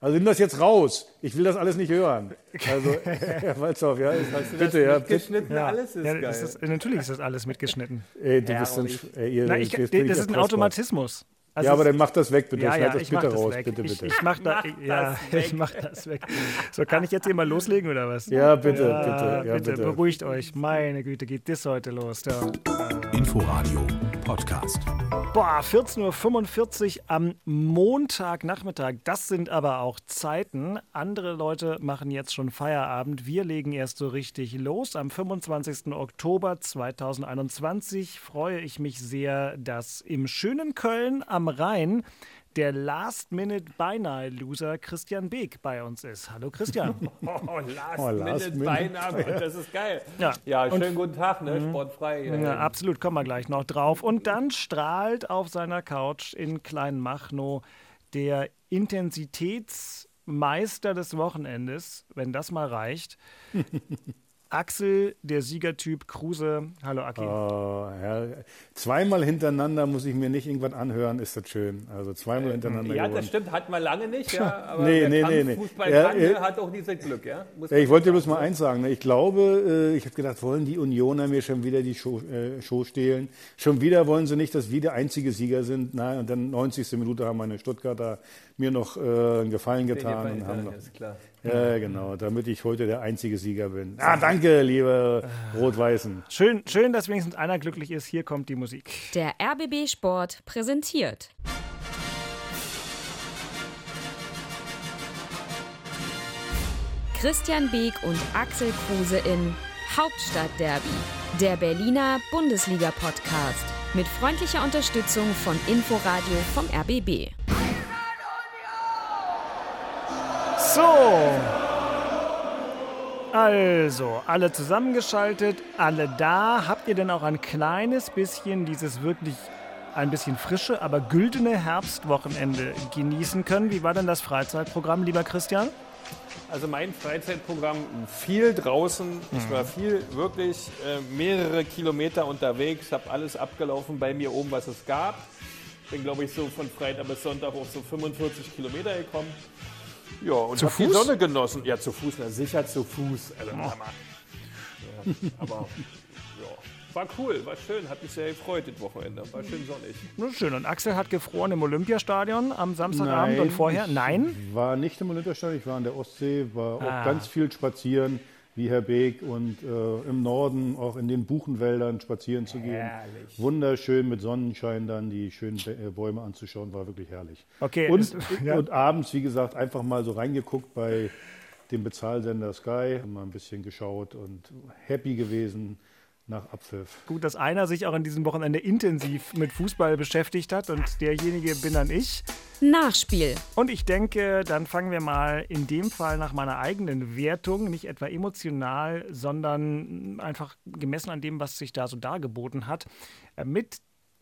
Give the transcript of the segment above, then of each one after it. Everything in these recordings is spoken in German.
Also nimm das jetzt raus. Ich will das alles nicht hören. Also, Herr Walzhoff, ja, Hast du bitte, das ja, mitgeschnitten? Ja, Alles ist ja, geil. ist das, natürlich ist das alles mitgeschnitten. Ey, du bist ein, ey, ihr, Na, ich, ich das ist ein. Automatismus. Also Ja, aber dann mach das weg, bitte. ja, Schneid ja, das ich mach bitte das raus, weg. bitte, ich, bitte. Ich mach, da, Mach ja, das ich mach das weg. So, kann ich jetzt hier mal loslegen oder was? Ja, bitte, Ja, bitte, ja, bitte. beruhigt euch. Meine Güte, geht das heute los. Ja. Inforadio Podcast. Boah, 14.45 Uhr am Montagnachmittag. Das sind aber auch Zeiten. Andere Leute machen jetzt schon Feierabend. Wir legen erst so richtig los. Am 25. Oktober 2021 freue ich mich sehr, dass im schönen Köln am Rhein der Last-Minute-Beinahe-Loser Christian Beek bei uns ist. Hallo Christian. Oh, last, Oh, last. Beinahe, das ist geil. Ja. Ja, Und- schönen guten Tag, ne? Sportfrei. äh, Ja, absolut, kommen wir gleich noch drauf. Und dann strahlt auf seiner Couch in Kleinmachnow der Intensitätsmeister des Wochenendes, wenn das mal reicht. Axel, der Siegertyp Kruse. Hallo Aki. Oh, ja. Zweimal hintereinander muss ich mir nicht irgendwas anhören, ist das schön. Also zweimal hintereinander Ja, gewonnen. das stimmt, hat man lange nicht, ja. Aber Nee, nee, nee, nee. Fußball Ja, kann, äh, der hat auch dieses Glück, ja. Ja, ich wollte bloß mal eins sagen. Ne? Ich glaube, äh, ich habe gedacht, wollen die Unioner mir schon wieder die Show, äh, Show stehlen? Schon wieder wollen sie nicht, dass wir der einzige Sieger sind. Nein, und dann 90. Minute haben meine Stuttgarter mir noch äh, einen Gefallen getan. Und haben klar. ja, genau, damit ich heute der einzige Sieger bin. Ah, danke, liebe Rot-Weißen. Schön, schön, dass wenigstens einer glücklich ist. Hier kommt die Musik. Der RBB Sport präsentiert. Christian Beek und Axel Kruse in Hauptstadtderby, der Berliner Bundesliga-Podcast. Mit freundlicher Unterstützung von Inforadio vom RBB. So. Also, alle zusammengeschaltet, alle da. Habt ihr denn auch ein kleines bisschen dieses wirklich ein bisschen frische, aber güldene Herbstwochenende genießen können? Wie war denn das Freizeitprogramm, lieber Christian? Also mein Freizeitprogramm viel draußen. Ich war viel, wirklich äh, mehrere Kilometer unterwegs, habe alles abgelaufen bei mir oben, was es gab. Bin, glaube ich, so von Freitag bis Sonntag auf so 45 Kilometer gekommen. Ja, und Zu habe die Fuß? Sonne genossen. Ja, zu Fuß, na sicher zu Fuß. Also, Hammer. ja, aber ja, war cool, war schön, hat mich sehr gefreut das Wochenende. War schön sonnig. Nur schön. Und Axel hat gefroren im Olympiastadion am Samstagabend und vorher? ich Nein? war nicht im Olympiastadion, ich war an der Ostsee, war Ah. auch ganz viel spazieren, wie Herr Beek, und äh, im Norden auch in den Buchenwäldern spazieren zu gehen. Herrlich. Wunderschön mit Sonnenschein dann die schönen äh, Bäume anzuschauen, war wirklich herrlich. Okay, Und, es- ja. und abends, wie gesagt, einfach mal so reingeguckt bei dem Bezahlsender Sky, mal ein bisschen geschaut und happy gewesen nach Abpfiff. Gut, dass einer sich auch an diesem Wochenende intensiv mit Fußball beschäftigt hat und derjenige bin dann ich. Nachspiel. Und ich denke, dann fangen wir mal in dem Fall nach meiner eigenen Wertung, nicht etwa emotional, sondern einfach gemessen an dem, was sich da so dargeboten hat, äh, mit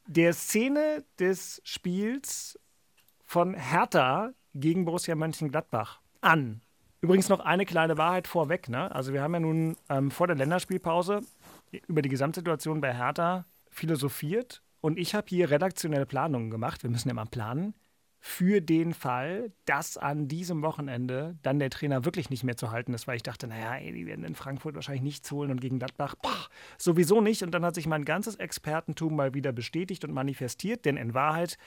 der Szene des Spiels von Hertha gegen Borussia Mönchengladbach an. Übrigens noch eine kleine Wahrheit vorweg. Ne? Also wir haben ja nun ähm, vor der Länderspielpause über die Gesamtsituation bei Hertha philosophiert und ich habe hier redaktionelle Planungen gemacht. Wir müssen ja mal planen für den Fall, dass an diesem Wochenende dann der Trainer wirklich nicht mehr zu halten ist, weil ich dachte, naja, ey, die werden in Frankfurt wahrscheinlich nichts holen und gegen Gladbach boah, sowieso nicht. Und dann hat sich mein ganzes Expertentum mal wieder bestätigt und manifestiert, denn in Wahrheit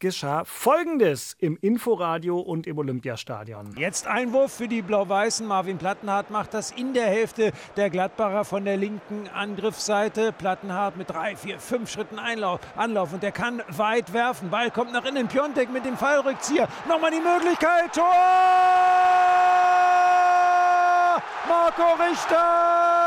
geschah Folgendes im Inforadio und im Olympiastadion. Jetzt Einwurf für die Blau-Weißen. Marvin Plattenhardt macht das in der Hälfte der Gladbacher von der linken Angriffsseite. Plattenhardt mit drei, vier, fünf Schritten Einlauf, Anlauf und der kann weit werfen. Ball kommt nach innen. Piontek mit dem Fallrückzieher. Nochmal die Möglichkeit. Tor! Marco Richter!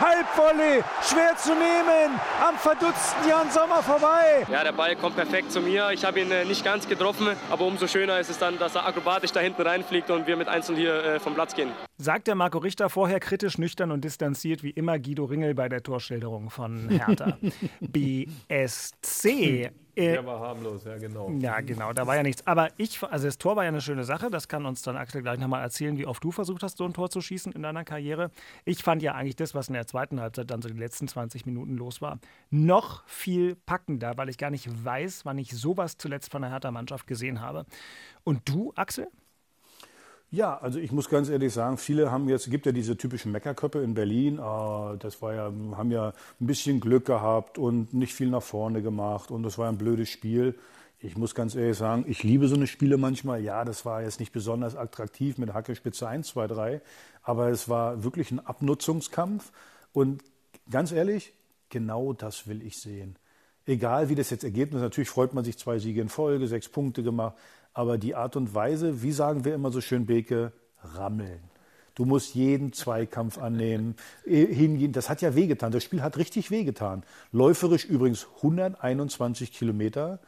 Halbvolley, schwer zu nehmen, am verdutzten Jan Sommer vorbei. Ja, der Ball kommt perfekt zu mir. Ich habe ihn äh, nicht ganz getroffen, aber umso schöner ist es dann, dass er akrobatisch da hinten reinfliegt und wir mit Einzel hier äh, vom Platz gehen. Sagt der Marco Richter vorher kritisch, nüchtern und distanziert wie immer Guido Ringel bei der Torschilderung von Hertha. BSC. Äh, Der war harmlos, ja genau. ja, genau, da war ja nichts. Aber ich, also das Tor war ja eine schöne Sache. Das kann uns dann Axel gleich nochmal erzählen, wie oft du versucht hast, so ein Tor zu schießen in deiner Karriere. Ich fand ja eigentlich das, was in der zweiten Halbzeit dann so die letzten 20 Minuten los war, noch viel packender, weil ich gar nicht weiß, wann ich sowas zuletzt von der Hertha-Mannschaft gesehen habe. Und du, Axel? Ja, also ich muss ganz ehrlich sagen, viele haben jetzt, gibt ja diese typischen Meckerköppe in Berlin, ah, das war ja, haben ja ein bisschen Glück gehabt und nicht viel nach vorne gemacht und das war ein blödes Spiel. Ich muss ganz ehrlich sagen, ich liebe so eine Spiele manchmal. Ja, das war jetzt nicht besonders attraktiv mit Hacke Spitze 1, 2, 3, aber es war wirklich ein Abnutzungskampf und ganz ehrlich, genau das will ich sehen. Egal wie das jetzt Ergebnis, natürlich freut man sich zwei Siege in Folge, sechs Punkte gemacht, aber die Art und Weise, wie sagen wir immer so schön, Beke, rammeln. Du musst jeden Zweikampf annehmen, äh, hingehen. Das hat ja wehgetan. Das Spiel hat richtig wehgetan. Läuferisch übrigens 121 Kilometer,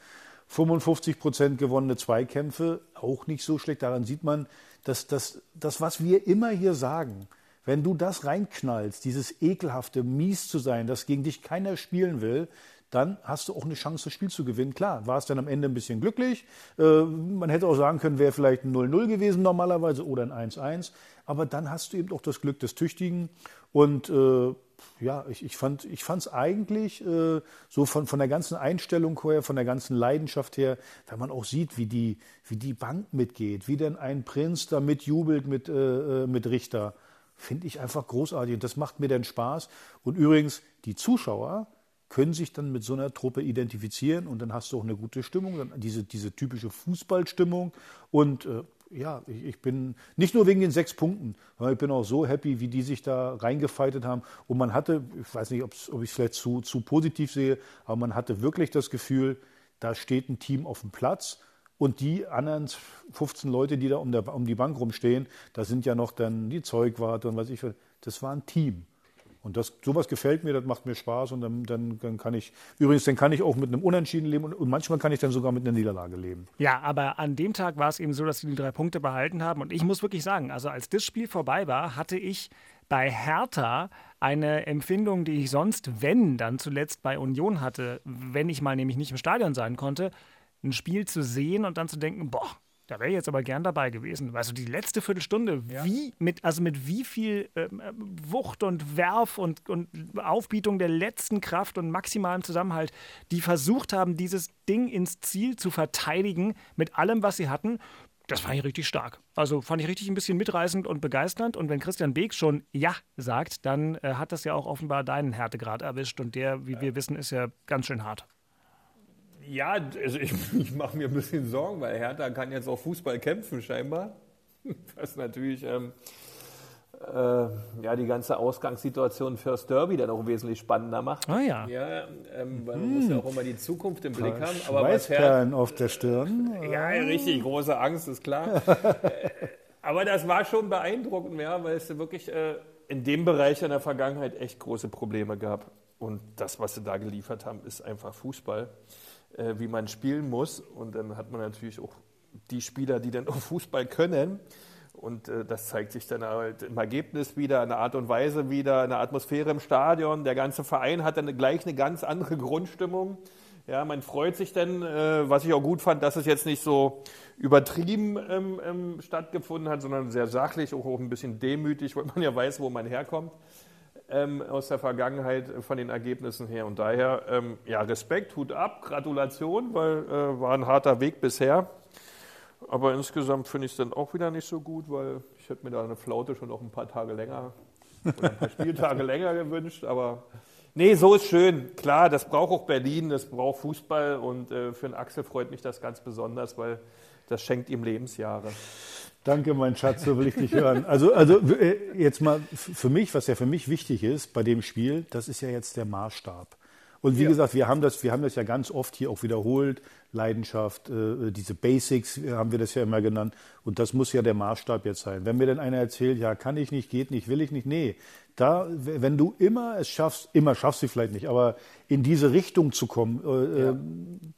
55 Prozent gewonnene Zweikämpfe, auch nicht so schlecht. Daran sieht man, dass das, das, was wir immer hier sagen, wenn du das reinknallst, dieses ekelhafte, mies zu sein, dass gegen dich keiner spielen will, dann hast du auch eine Chance, das Spiel zu gewinnen. Klar, war es dann am Ende ein bisschen glücklich. Äh, man hätte auch sagen können, wäre vielleicht ein 0-0 gewesen normalerweise oder ein 1-1. Aber dann hast du eben auch das Glück des Tüchtigen. Und äh, ja, ich, ich fand es eigentlich äh, so von, von der ganzen Einstellung her, von der ganzen Leidenschaft her, wenn man auch sieht, wie die, wie die Bank mitgeht, wie denn ein Prinz da mitjubelt mit, äh, äh mit Richter, finde ich einfach großartig. Und das macht mir dann Spaß. Und übrigens, die Zuschauer, können sich dann mit so einer Truppe identifizieren und dann hast du auch eine gute Stimmung, dann diese, diese typische Fußballstimmung. Und äh, ja, ich, ich, bin nicht nur wegen den sechs Punkten, sondern ich bin auch so happy, wie die sich da reingefeitet haben. Und man hatte, ich weiß nicht, ob ich es vielleicht zu, zu positiv sehe, aber man hatte wirklich das Gefühl, da steht ein Team auf dem Platz. Und die anderen 15 Leute, die da um, der, um die Bank rumstehen, da sind ja noch dann die Zeugwarte und was ich, das war ein Team. Und das, sowas gefällt mir, das macht mir Spaß und dann, dann, dann, kann ich, übrigens, dann kann ich auch mit einem Unentschieden leben und, und, manchmal kann ich dann sogar mit einer Niederlage leben. Ja, aber an dem Tag war es eben so, dass sie die drei Punkte behalten haben und ich muss wirklich sagen, also als das Spiel vorbei war, hatte ich bei Hertha eine Empfindung, die ich sonst, wenn, dann zuletzt bei Union hatte, wenn ich mal nämlich nicht im Stadion sein konnte, ein Spiel zu sehen und dann zu denken, boah, da wäre ich jetzt aber gern dabei gewesen. Weißt du, die letzte Viertelstunde, ja. wie mit, also mit wie viel ähm, Wucht und Werf und, und Aufbietung der letzten Kraft und maximalem Zusammenhalt, die versucht haben, dieses Ding ins Ziel zu verteidigen mit allem, was sie hatten. Das fand ich richtig stark. Also fand ich richtig ein bisschen mitreißend und begeisternd. Und wenn Christian Beek schon Ja sagt, dann äh, hat das ja auch offenbar deinen Härtegrad erwischt. Und der, wie ja. wir wissen, ist ja ganz schön hart. Ja, also ich, ich mache mir ein bisschen Sorgen, weil Hertha kann jetzt auch Fußball kämpfen scheinbar. Was natürlich ähm, äh, ja, die ganze Ausgangssituation fürs Derby dann auch wesentlich spannender macht. Ah ja. Ja, ähm, weil man hm. muss ja auch immer die Zukunft im Blick haben. Aber Schweißperlen auf der Stirn. Ja, richtig, große Angst, ist klar. aber das war schon beeindruckend, ja, weil es wirklich äh, in dem Bereich in der Vergangenheit echt große Probleme gab. Und das, was sie da geliefert haben, ist einfach Fußball äh, wie man spielen muss. Und dann hat man natürlich auch die Spieler, die dann auch Fußball können. Und äh, das zeigt sich dann halt im Ergebnis wieder, in der Art und Weise wieder, in der Atmosphäre im Stadion. Der ganze Verein hat dann gleich eine ganz andere Grundstimmung. Ja, man freut sich dann, äh, was ich auch gut fand, dass es jetzt nicht so übertrieben ähm, ähm, stattgefunden hat, sondern sehr sachlich, auch, auch ein bisschen demütig, weil man ja weiß, wo man herkommt ähm, aus der Vergangenheit von den Ergebnissen her. Und daher, ähm, ja, Respekt, Hut ab, Gratulation, weil äh, war ein harter Weg bisher. Aber insgesamt finde ich es dann auch wieder nicht so gut, weil ich hätte mir da eine Flaute schon noch ein paar Tage länger oder ein paar Spieltage länger gewünscht. Aber nee, so ist schön. Klar, das braucht auch Berlin, das braucht Fußball und äh, für den Axel freut mich das ganz besonders, weil das schenkt ihm Lebensjahre. Danke, mein Schatz, so will ich dich hören. Also, also äh, jetzt mal für mich, was ja für mich wichtig ist bei dem Spiel, das ist ja jetzt der Maßstab. Und wie ja. gesagt, wir haben, das, wir haben das ja ganz oft hier auch wiederholt. Leidenschaft, äh, diese Basics haben wir das ja immer genannt. Und das muss ja der Maßstab jetzt sein. Wenn mir dann einer erzählt, ja, kann ich nicht, geht nicht, will ich nicht, nee. Da, wenn du immer es schaffst, immer schaffst du vielleicht nicht, aber in diese Richtung zu kommen, äh, ja.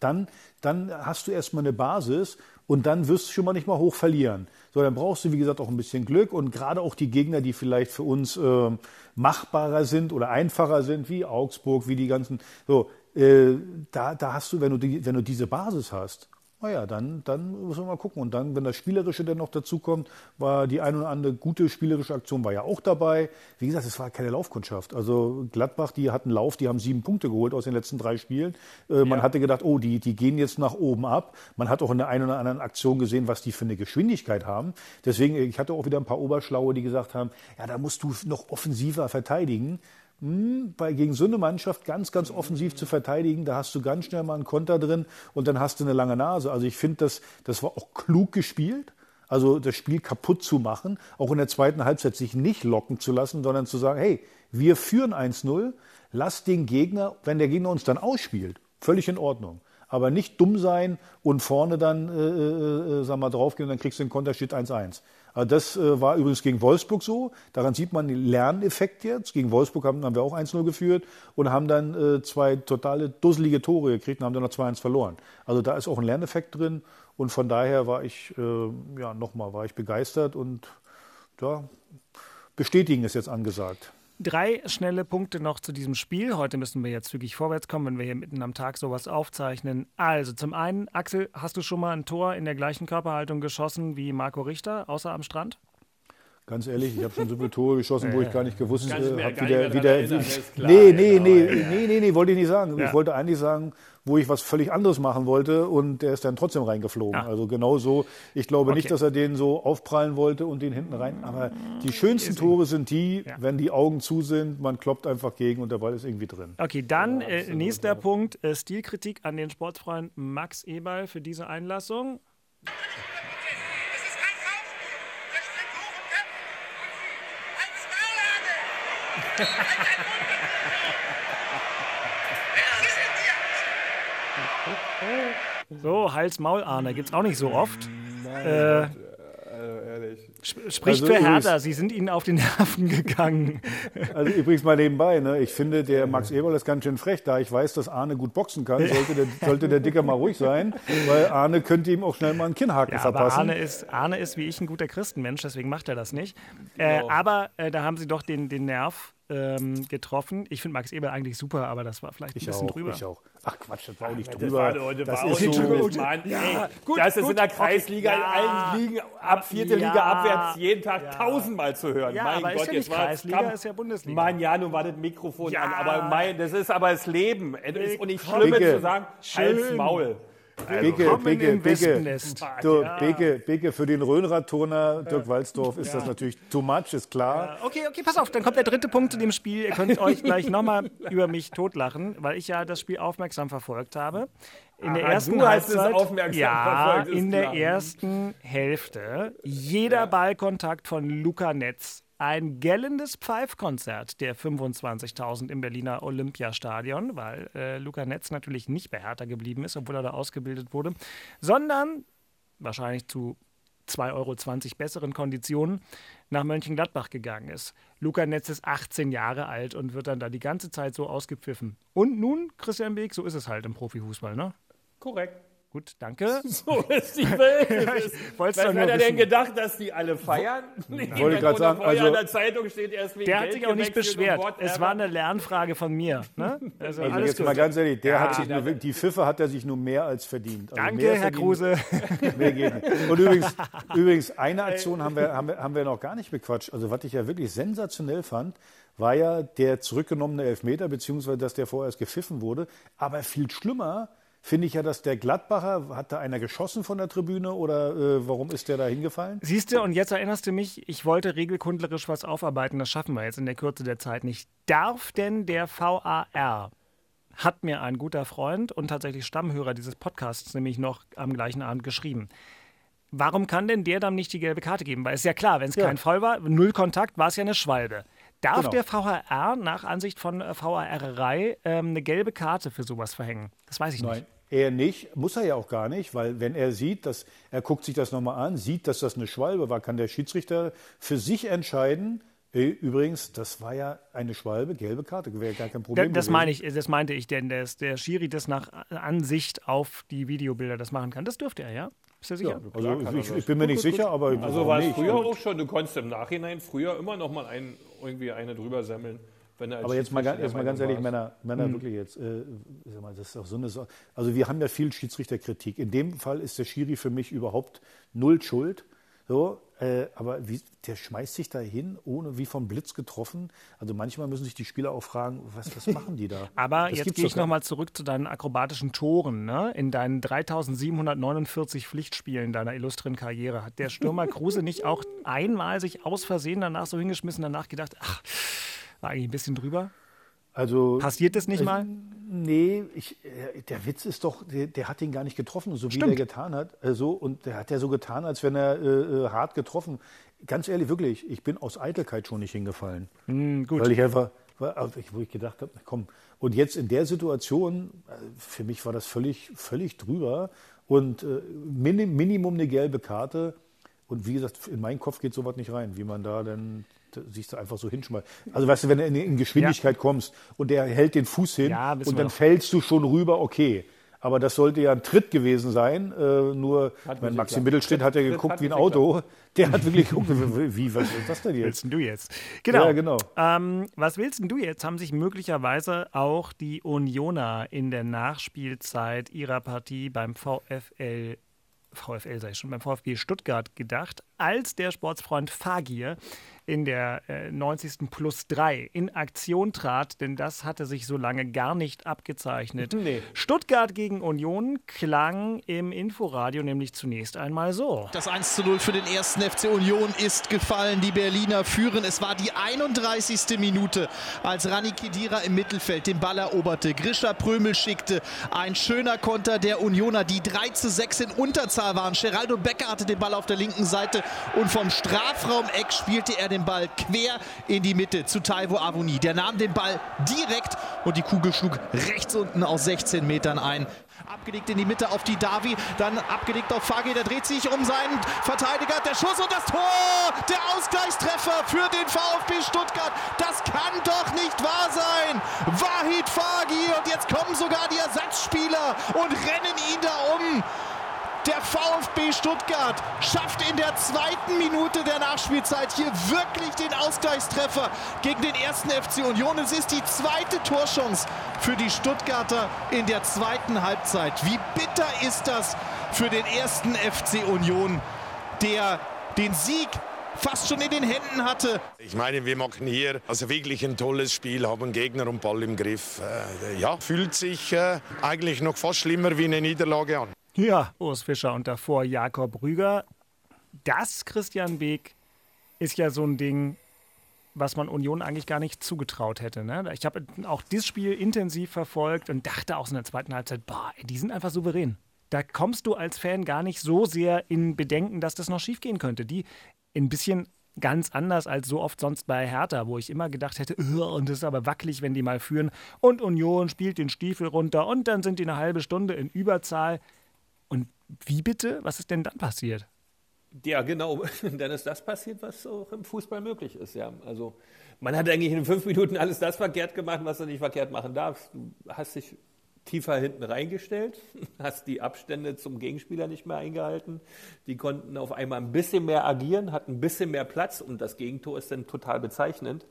dann, dann hast du erstmal eine Basis und dann wirst du schon mal nicht mal hoch verlieren. So, dann brauchst du, wie gesagt, auch ein bisschen Glück und gerade auch die Gegner, die vielleicht für uns äh, machbarer sind oder einfacher sind, wie Augsburg, wie die ganzen, so, äh, da, da hast du, wenn du, die, wenn du diese Basis hast, naja, dann, dann müssen wir mal gucken. Und dann, wenn das Spielerische dann noch dazu kommt, war die ein oder andere gute spielerische Aktion war ja auch dabei. Wie gesagt, es war keine Laufkundschaft. Also Gladbach, die hatten Lauf, die haben sieben Punkte geholt aus den letzten drei Spielen. Äh, man hatte gedacht, oh, die, die gehen jetzt nach oben ab. Man hat auch in der einen oder anderen Aktion gesehen, was die für eine Geschwindigkeit haben. Deswegen, ich hatte auch wieder ein paar Oberschlaue, die gesagt haben, ja, da musst du noch offensiver verteidigen hm, bei, gegen so eine Mannschaft ganz, ganz offensiv zu verteidigen, da hast du ganz schnell mal einen Konter drin und dann hast du eine lange Nase. Also ich finde, das, das war auch klug gespielt. Also das Spiel kaputt zu machen, auch in der zweiten Halbzeit sich nicht locken zu lassen, sondern zu sagen, hey, wir führen 1-0, lass den Gegner, wenn der Gegner uns dann ausspielt, völlig in Ordnung. Aber nicht dumm sein und vorne dann, äh, äh, äh sag mal, draufgehen und dann kriegst du den Konter, steht 1-1. Äh, das äh, war übrigens gegen Wolfsburg so. Daran sieht man den Lerneffekt jetzt. Gegen Wolfsburg haben, haben wir auch 1-0 geführt und haben dann äh, zwei totale dusselige Tore gekriegt und haben dann noch 2-1 verloren. Also da ist auch ein Lerneffekt drin und von daher war ich, ja, nochmal, war ich begeistert und ja, bestätigen ist jetzt angesagt. Drei schnelle Punkte noch zu diesem Spiel. Heute müssen wir jetzt zügig vorwärts kommen, wenn wir hier mitten am Tag sowas aufzeichnen. Also zum einen, Axel, hast du schon mal ein Tor in der gleichen Körperhaltung geschossen wie Marco Richter, außer am Strand? Ganz ehrlich, ich habe schon so viele Tore geschossen, wo ich gar nicht gewusst habe, äh, wieder, wieder, erinnern, nee, nee, nee, nee, nee, nee, wollte ich nicht sagen. Ja. Ich wollte eigentlich sagen, wo ich was völlig anderes machen wollte und der ist dann trotzdem reingeflogen. Ja. Also genau so. Ich glaube okay. nicht, dass er den so aufprallen wollte und den hinten rein. Aber die schönsten Tore sind die, ja. wenn die Augen zu sind, man kloppt einfach gegen und der Ball ist irgendwie drin. Okay, dann äh, nächster Punkt, äh, Stilkritik an den Sportfreund Max Eberl für diese Einlassung. so, Hals-Maul-Ahne gibt es auch nicht so oft. Nein, äh, Spricht also für Hertha, Sie sind Ihnen auf die Nerven gegangen. Also übrigens mal nebenbei, ne? ich finde, der Max Eberl ist ganz schön frech, da ich weiß, dass Arne gut boxen kann, sollte der, sollte der Dicker mal ruhig sein, weil Arne könnte ihm auch schnell mal einen Kinnhaken ja, verpassen. Aber Arne ist, Arne ist wie ich ein guter Christenmensch, deswegen macht er das nicht. Äh, genau. aber äh, da haben Sie doch den, den Nerv ähm, getroffen. Ich finde Max Eberl eigentlich super, aber das war vielleicht ein ich bisschen auch, drüber. Ich auch. Ach Quatsch, das war auch nicht das drüber. War, das, das war ist so gut. Mann, ja, gut, das ist gut, in der Kreisliga, okay. in allen Ligen, ab vierte ja, Liga abwärts, jeden Tag ja. tausendmal zu hören. Ja, mein aber Gott, ist ja nicht Kreisliga, kam, ist ja Bundesliga. Mann, ja, nun war das Mikrofon an, aber mein, das ist aber das Leben. Es ist auch nicht schlimm zu sagen, als Maul. Also, Bicke, Bicke, Bicke, du, ja. Bicke, Bicke, für den Rhönradturner Dirk ja. Walzdorf ist ja. das natürlich too much, ist klar. Ja. Okay, okay, pass auf, dann kommt der dritte Punkt zu dem Spiel. Ihr könnt euch gleich nochmal über mich totlachen, weil ich ja das Spiel aufmerksam verfolgt habe. In der ersten Halbzeit, ja, in der ersten Hälfte jeder Ballkontakt von Luca Netz ein gellendes Pfeifkonzert der 25.000 im Berliner Olympiastadion, weil äh, Luca Netz natürlich nicht bei Hertha geblieben ist, obwohl er da ausgebildet wurde, sondern wahrscheinlich zu 2,20 Euro besseren Konditionen nach Mönchengladbach gegangen ist. Luca Netz ist 18 Jahre alt und wird dann da die ganze Zeit so ausgepfiffen. Und nun, Christian Beek, so ist es halt im Profifußball, ne? Korrekt. Gut, danke. So ist die Welt. Was hat er denn gedacht, dass die alle feiern? Ich wollte gerade sagen, also in der Zeitung steht erst wegen Der hat sich auch nicht beschwert. Es war eine Lernfrage von mir. Ne? Also, also jetzt gut. mal ganz ehrlich, der ja, hat sich nur, die Pfiffe hat er sich nur mehr als verdient. Also danke, Herr Kruse. Mehr geht nicht. Und übrigens, übrigens eine Aktion haben wir, haben, wir, haben wir noch gar nicht bequatscht. Also was ich ja wirklich sensationell fand, war ja der zurückgenommene Elfmeter, beziehungsweise dass der vorerst gepfiffen wurde. Aber viel schlimmer finde ich ja, dass der Gladbacher, hat da einer geschossen von der Tribüne oder äh, warum ist der da hingefallen? Siehst du, und jetzt erinnerst du mich, ich wollte regelkundlerisch was aufarbeiten, das schaffen wir jetzt in der Kürze der Zeit nicht. Darf denn der VAR, hat mir ein guter Freund und tatsächlich Stammhörer dieses Podcasts nämlich noch am gleichen Abend geschrieben, warum kann denn der dann nicht die gelbe Karte geben? Weil es ist ja klar, wenn es ja. kein Foul war, null Kontakt, war es ja eine Schwalbe. Darf genau. der VHR nach Ansicht von äh, VHR-Rei ähm, eine gelbe Karte für sowas verhängen? Das weiß ich Nein. nicht. Er nicht, muss er ja auch gar nicht, weil wenn er sieht, dass er guckt sich das nochmal an, sieht, dass das eine Schwalbe war, kann der Schiedsrichter für sich entscheiden. Äh, übrigens, das war ja eine Schwalbe, gelbe Karte, wäre gar kein Problem. Das, das meine ich, das meinte ich, denn der, der Schiri das nach Ansicht auf die Videobilder das machen kann. Das dürfte er, ja? Bist du sicher? Ja, also ich, ich, bin mir nicht sicher, aber also war es früher auch schon. Du konntest im Nachhinein früher immer noch mal ein, irgendwie eine drüber semmeln. Aber jetzt mal, jetzt mal ganz ehrlich, Männer, Männer hm. wirklich jetzt, äh, sag mal, das ist auch so eine Sache. Also wir haben ja viel Schiedsrichterkritik. In dem Fall ist der Schiri für mich überhaupt null schuld. So, äh, aber wie, der schmeißt sich da hin, ohne wie vom Blitz getroffen. Also manchmal müssen sich die Spieler auch fragen, was, was machen die da? aber das jetzt gehe ich nochmal zurück zu deinen akrobatischen Toren. Ne? In deinen 3749 Pflichtspielen deiner illustren Karriere hat der Stürmer Kruse nicht auch einmal sich aus Versehen danach so hingeschmissen, danach gedacht, ach, war eigentlich ein bisschen drüber? Also, Passiert das nicht äh, mal? Nee, ich, äh, der Witz ist doch, der, der, hat ihn gar nicht getroffen, so wie er getan hat. Also, und der hat ja so getan, als wenn er äh, äh, hart getroffen. Ganz ehrlich, wirklich, ich bin aus Eitelkeit schon nicht hingefallen. Mm, gut. Weil ich einfach, wo ich gedacht habe, komm. Und jetzt in der Situation, für mich war das völlig, völlig drüber. Und äh, Minimum eine gelbe Karte. Und wie gesagt, in meinen Kopf geht sowas nicht rein, wie man da dann siehst du einfach so hinschmeißen. Also weißt du, wenn du in, in Geschwindigkeit ja. kommst und der hält den Fuß hin ja, und dann fällst du schon rüber, okay. Aber das sollte ja ein Tritt gewesen sein. Äh, nur, mein Maxi Mittelstädt hat ja geguckt hat wie ein Auto. Der hat wirklich geguckt, wie, was ist das denn jetzt? Willst du jetzt? Genau. Ja, genau. Ähm, was willst du jetzt? Haben sich möglicherweise auch die Unioner in der Nachspielzeit ihrer Partie beim VfL VfL sei schon beim VfB Stuttgart gedacht, als der Sportsfreund Fagir in der äh, 90. plus 3 in Aktion trat, denn das hatte sich so lange gar nicht abgezeichnet. Nee. Stuttgart gegen Union klang im Inforadio nämlich zunächst einmal so. Das 1 zu 0 für den ersten FC Union ist gefallen. Die Berliner führen. Es war die 31. Minute, als Rani Kedira im Mittelfeld den Ball eroberte. Grisha Prömel schickte. Ein schöner Konter der Unioner, die 3 zu 6 in Unterzahl waren. Geraldo Becker hatte den Ball auf der linken Seite und vom Strafraum-Eck spielte er den den Ball quer in die Mitte zu Taiwo Avoni. Der nahm den Ball direkt und die Kugel schlug rechts unten aus 16 Metern ein. Abgelegt in die Mitte auf die Davi, dann abgelegt auf Fagi, der dreht sich um seinen Verteidiger, der Schuss und das Tor! Der Ausgleichstreffer für den VfB Stuttgart. Das kann doch nicht wahr sein! Wahid Fagi und jetzt kommen sogar die Ersatzspieler und rennen ihn da um. Der VfB Stuttgart schafft in der zweiten Minute der Nachspielzeit hier wirklich den Ausgleichstreffer gegen den ersten FC Union. Es ist die zweite Torchance für die Stuttgarter in der zweiten Halbzeit. Wie bitter ist das für den ersten FC Union, der den Sieg fast schon in den Händen hatte. Ich meine, wir machen hier also wirklich ein tolles Spiel, haben Gegner und Ball im Griff. Äh, ja, fühlt sich äh, eigentlich noch fast schlimmer wie eine Niederlage an. Ja, Urs Fischer und davor Jakob Rüger. Das, Christian Beek, ist ja so ein Ding, was man Union eigentlich gar nicht zugetraut hätte. Ne? Ich habe auch dieses Spiel intensiv verfolgt und dachte auch so in der zweiten Halbzeit, boah, die sind einfach souverän. Da kommst du als Fan gar nicht so sehr in Bedenken, dass das noch schiefgehen könnte. Die ein bisschen ganz anders als so oft sonst bei Hertha, wo ich immer gedacht hätte, und es ist aber wackelig, wenn die mal führen. Und Union spielt den Stiefel runter und dann sind die eine halbe Stunde in Überzahl. Und wie bitte? Was ist denn dann passiert? Ja, genau. Dann ist das passiert, was auch im Fußball möglich ist. Ja, also man hat eigentlich in fünf Minuten alles das verkehrt gemacht, was du nicht verkehrt machen darfst. Du hast dich tiefer hinten reingestellt, hast die Abstände zum Gegenspieler nicht mehr eingehalten. Die konnten auf einmal ein bisschen mehr agieren, hatten ein bisschen mehr Platz und das Gegentor ist dann total bezeichnend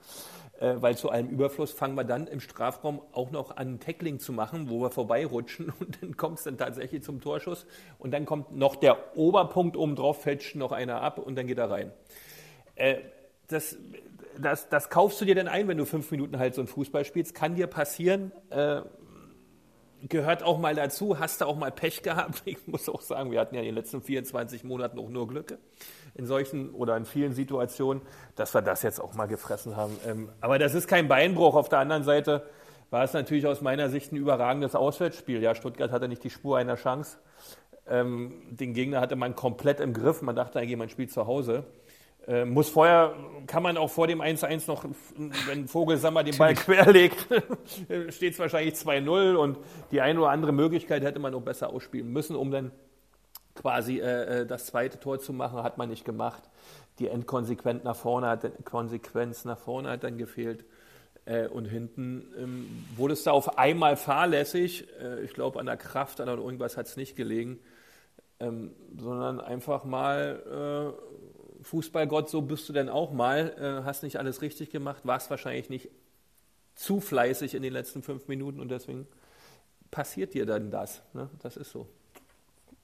weil zu allem Überfluss fangen wir dann im Strafraum auch noch an Tackling zu machen, wo wir vorbeirutschen und dann kommt es dann tatsächlich zum Torschuss und dann kommt noch der Oberpunkt oben drauf, fälscht noch einer ab und dann geht er rein. Äh, das, das, das kaufst du dir dann ein, wenn du fünf Minuten halt so ein Fußball spielst, kann dir passieren. Äh, gehört auch mal dazu, hast du auch mal Pech gehabt. Ich muss auch sagen, wir hatten ja in den letzten 24 Monaten auch nur Glück in solchen oder in vielen Situationen, dass wir das jetzt auch mal gefressen haben. Ähm, aber das ist kein Beinbruch. Auf der anderen Seite war es natürlich aus meiner Sicht ein überragendes Auswärtsspiel. Ja, Stuttgart hatte nicht die Spur einer Chance. Ähm, den Gegner hatte man komplett im Griff. Man dachte eigentlich, man spielt zu Hause. Äh, muss vorher, kann man auch vor dem 1-1 noch, wenn Vogelsammer den Ball querlegt, steht es wahrscheinlich 2-0 und die eine oder andere Möglichkeit hätte man auch besser ausspielen müssen, um dann quasi äh, äh, das zweite Tor zu machen, hat man nicht gemacht. Die Endkonsequenz nach vorne hat, Konsequenz nach vorne hat dann gefehlt. Äh, und hinten ähm, wurde es da auf einmal fahrlässig. Äh, ich glaube, an der Kraft, an irgendwas hat es nicht gelegen. Ähm, sondern einfach mal äh, Fußballgott, so bist du denn auch mal, äh, hast nicht alles richtig gemacht, warst wahrscheinlich nicht zu fleißig in den letzten fünf Minuten und deswegen passiert dir dann das. Ne? Das ist so.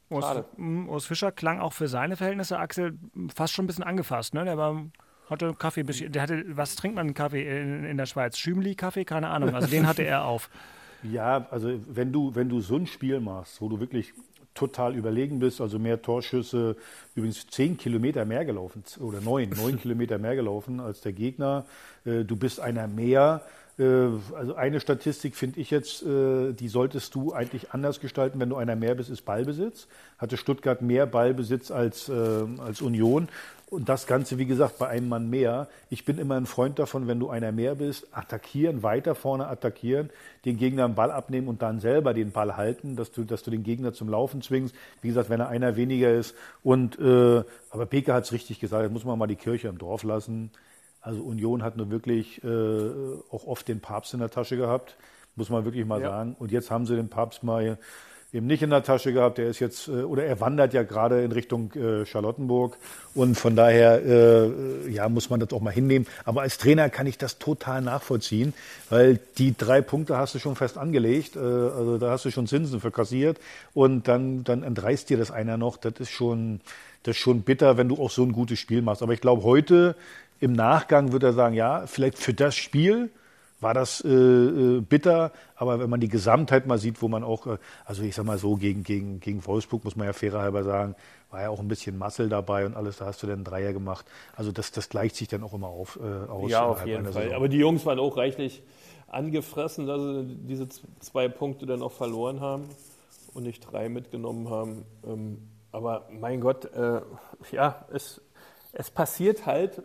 Urs, Urs Fischer klang auch für seine Verhältnisse, Axel, fast schon ein bisschen angefasst. Ne? Der war, hatte Kaffee, der hatte, was trinkt man Kaffee in, in der Schweiz? Schümli-Kaffee? Keine Ahnung. Also den hatte er auf. Ja, also wenn du, wenn du so ein Spiel machst, wo du wirklich total überlegen bist, also mehr Torschüsse, übrigens zehn Kilometer mehr gelaufen oder neun, neun Kilometer mehr gelaufen als der Gegner. Äh, du bist einer mehr. Äh, also eine Statistik finde ich jetzt, äh, die solltest du eigentlich anders gestalten, wenn du einer mehr bist, ist Ballbesitz. Hatte Stuttgart mehr Ballbesitz als, als Union. Und das Ganze, wie gesagt, bei einem Mann mehr. Ich bin immer ein Freund davon, wenn du einer mehr bist, attackieren, weiter vorne attackieren, den Gegner den Ball abnehmen und dann selber den Ball halten, dass du, dass du den Gegner zum Laufen zwingst. Wie gesagt, wenn er einer weniger ist. Und äh, aber Peke hat es richtig gesagt, jetzt muss man mal die Kirche im Dorf lassen. Also Union hat nur wirklich äh, auch oft den Papst in der Tasche gehabt, muss man wirklich mal ja. sagen. Und jetzt haben sie den Papst mal eben nicht in der Tasche gehabt. Der ist jetzt, äh, oder er wandert ja gerade in Richtung äh, Charlottenburg. Und von daher, äh, ja, muss man das auch mal hinnehmen. Aber als Trainer kann ich das total nachvollziehen, weil die drei Punkte hast du schon fest angelegt. Äh, also da hast du schon Zinsen für kassiert. Und dann, dann entreißt dir das einer noch. Das ist schon, das ist schon bitter, wenn du auch so ein gutes Spiel machst. Aber ich glaube, heute im Nachgang wird er sagen, ja, vielleicht für das Spiel, war das äh, äh, bitter, aber wenn man die Gesamtheit mal sieht, wo man auch, äh, also ich sag mal so, gegen, gegen, gegen Wolfsburg muss man ja fairer halber sagen, war ja auch ein bisschen Muscle dabei und alles, da hast du dann Dreier gemacht. Also das, das gleicht sich dann auch immer auf, äh, aus. Ja, auf jeden Fall. Saison. Aber die Jungs waren auch reichlich angefressen, dass sie diese zwei Punkte dann auch verloren haben und nicht drei mitgenommen haben. Ähm, aber mein Gott, äh, ja, es, es passiert halt,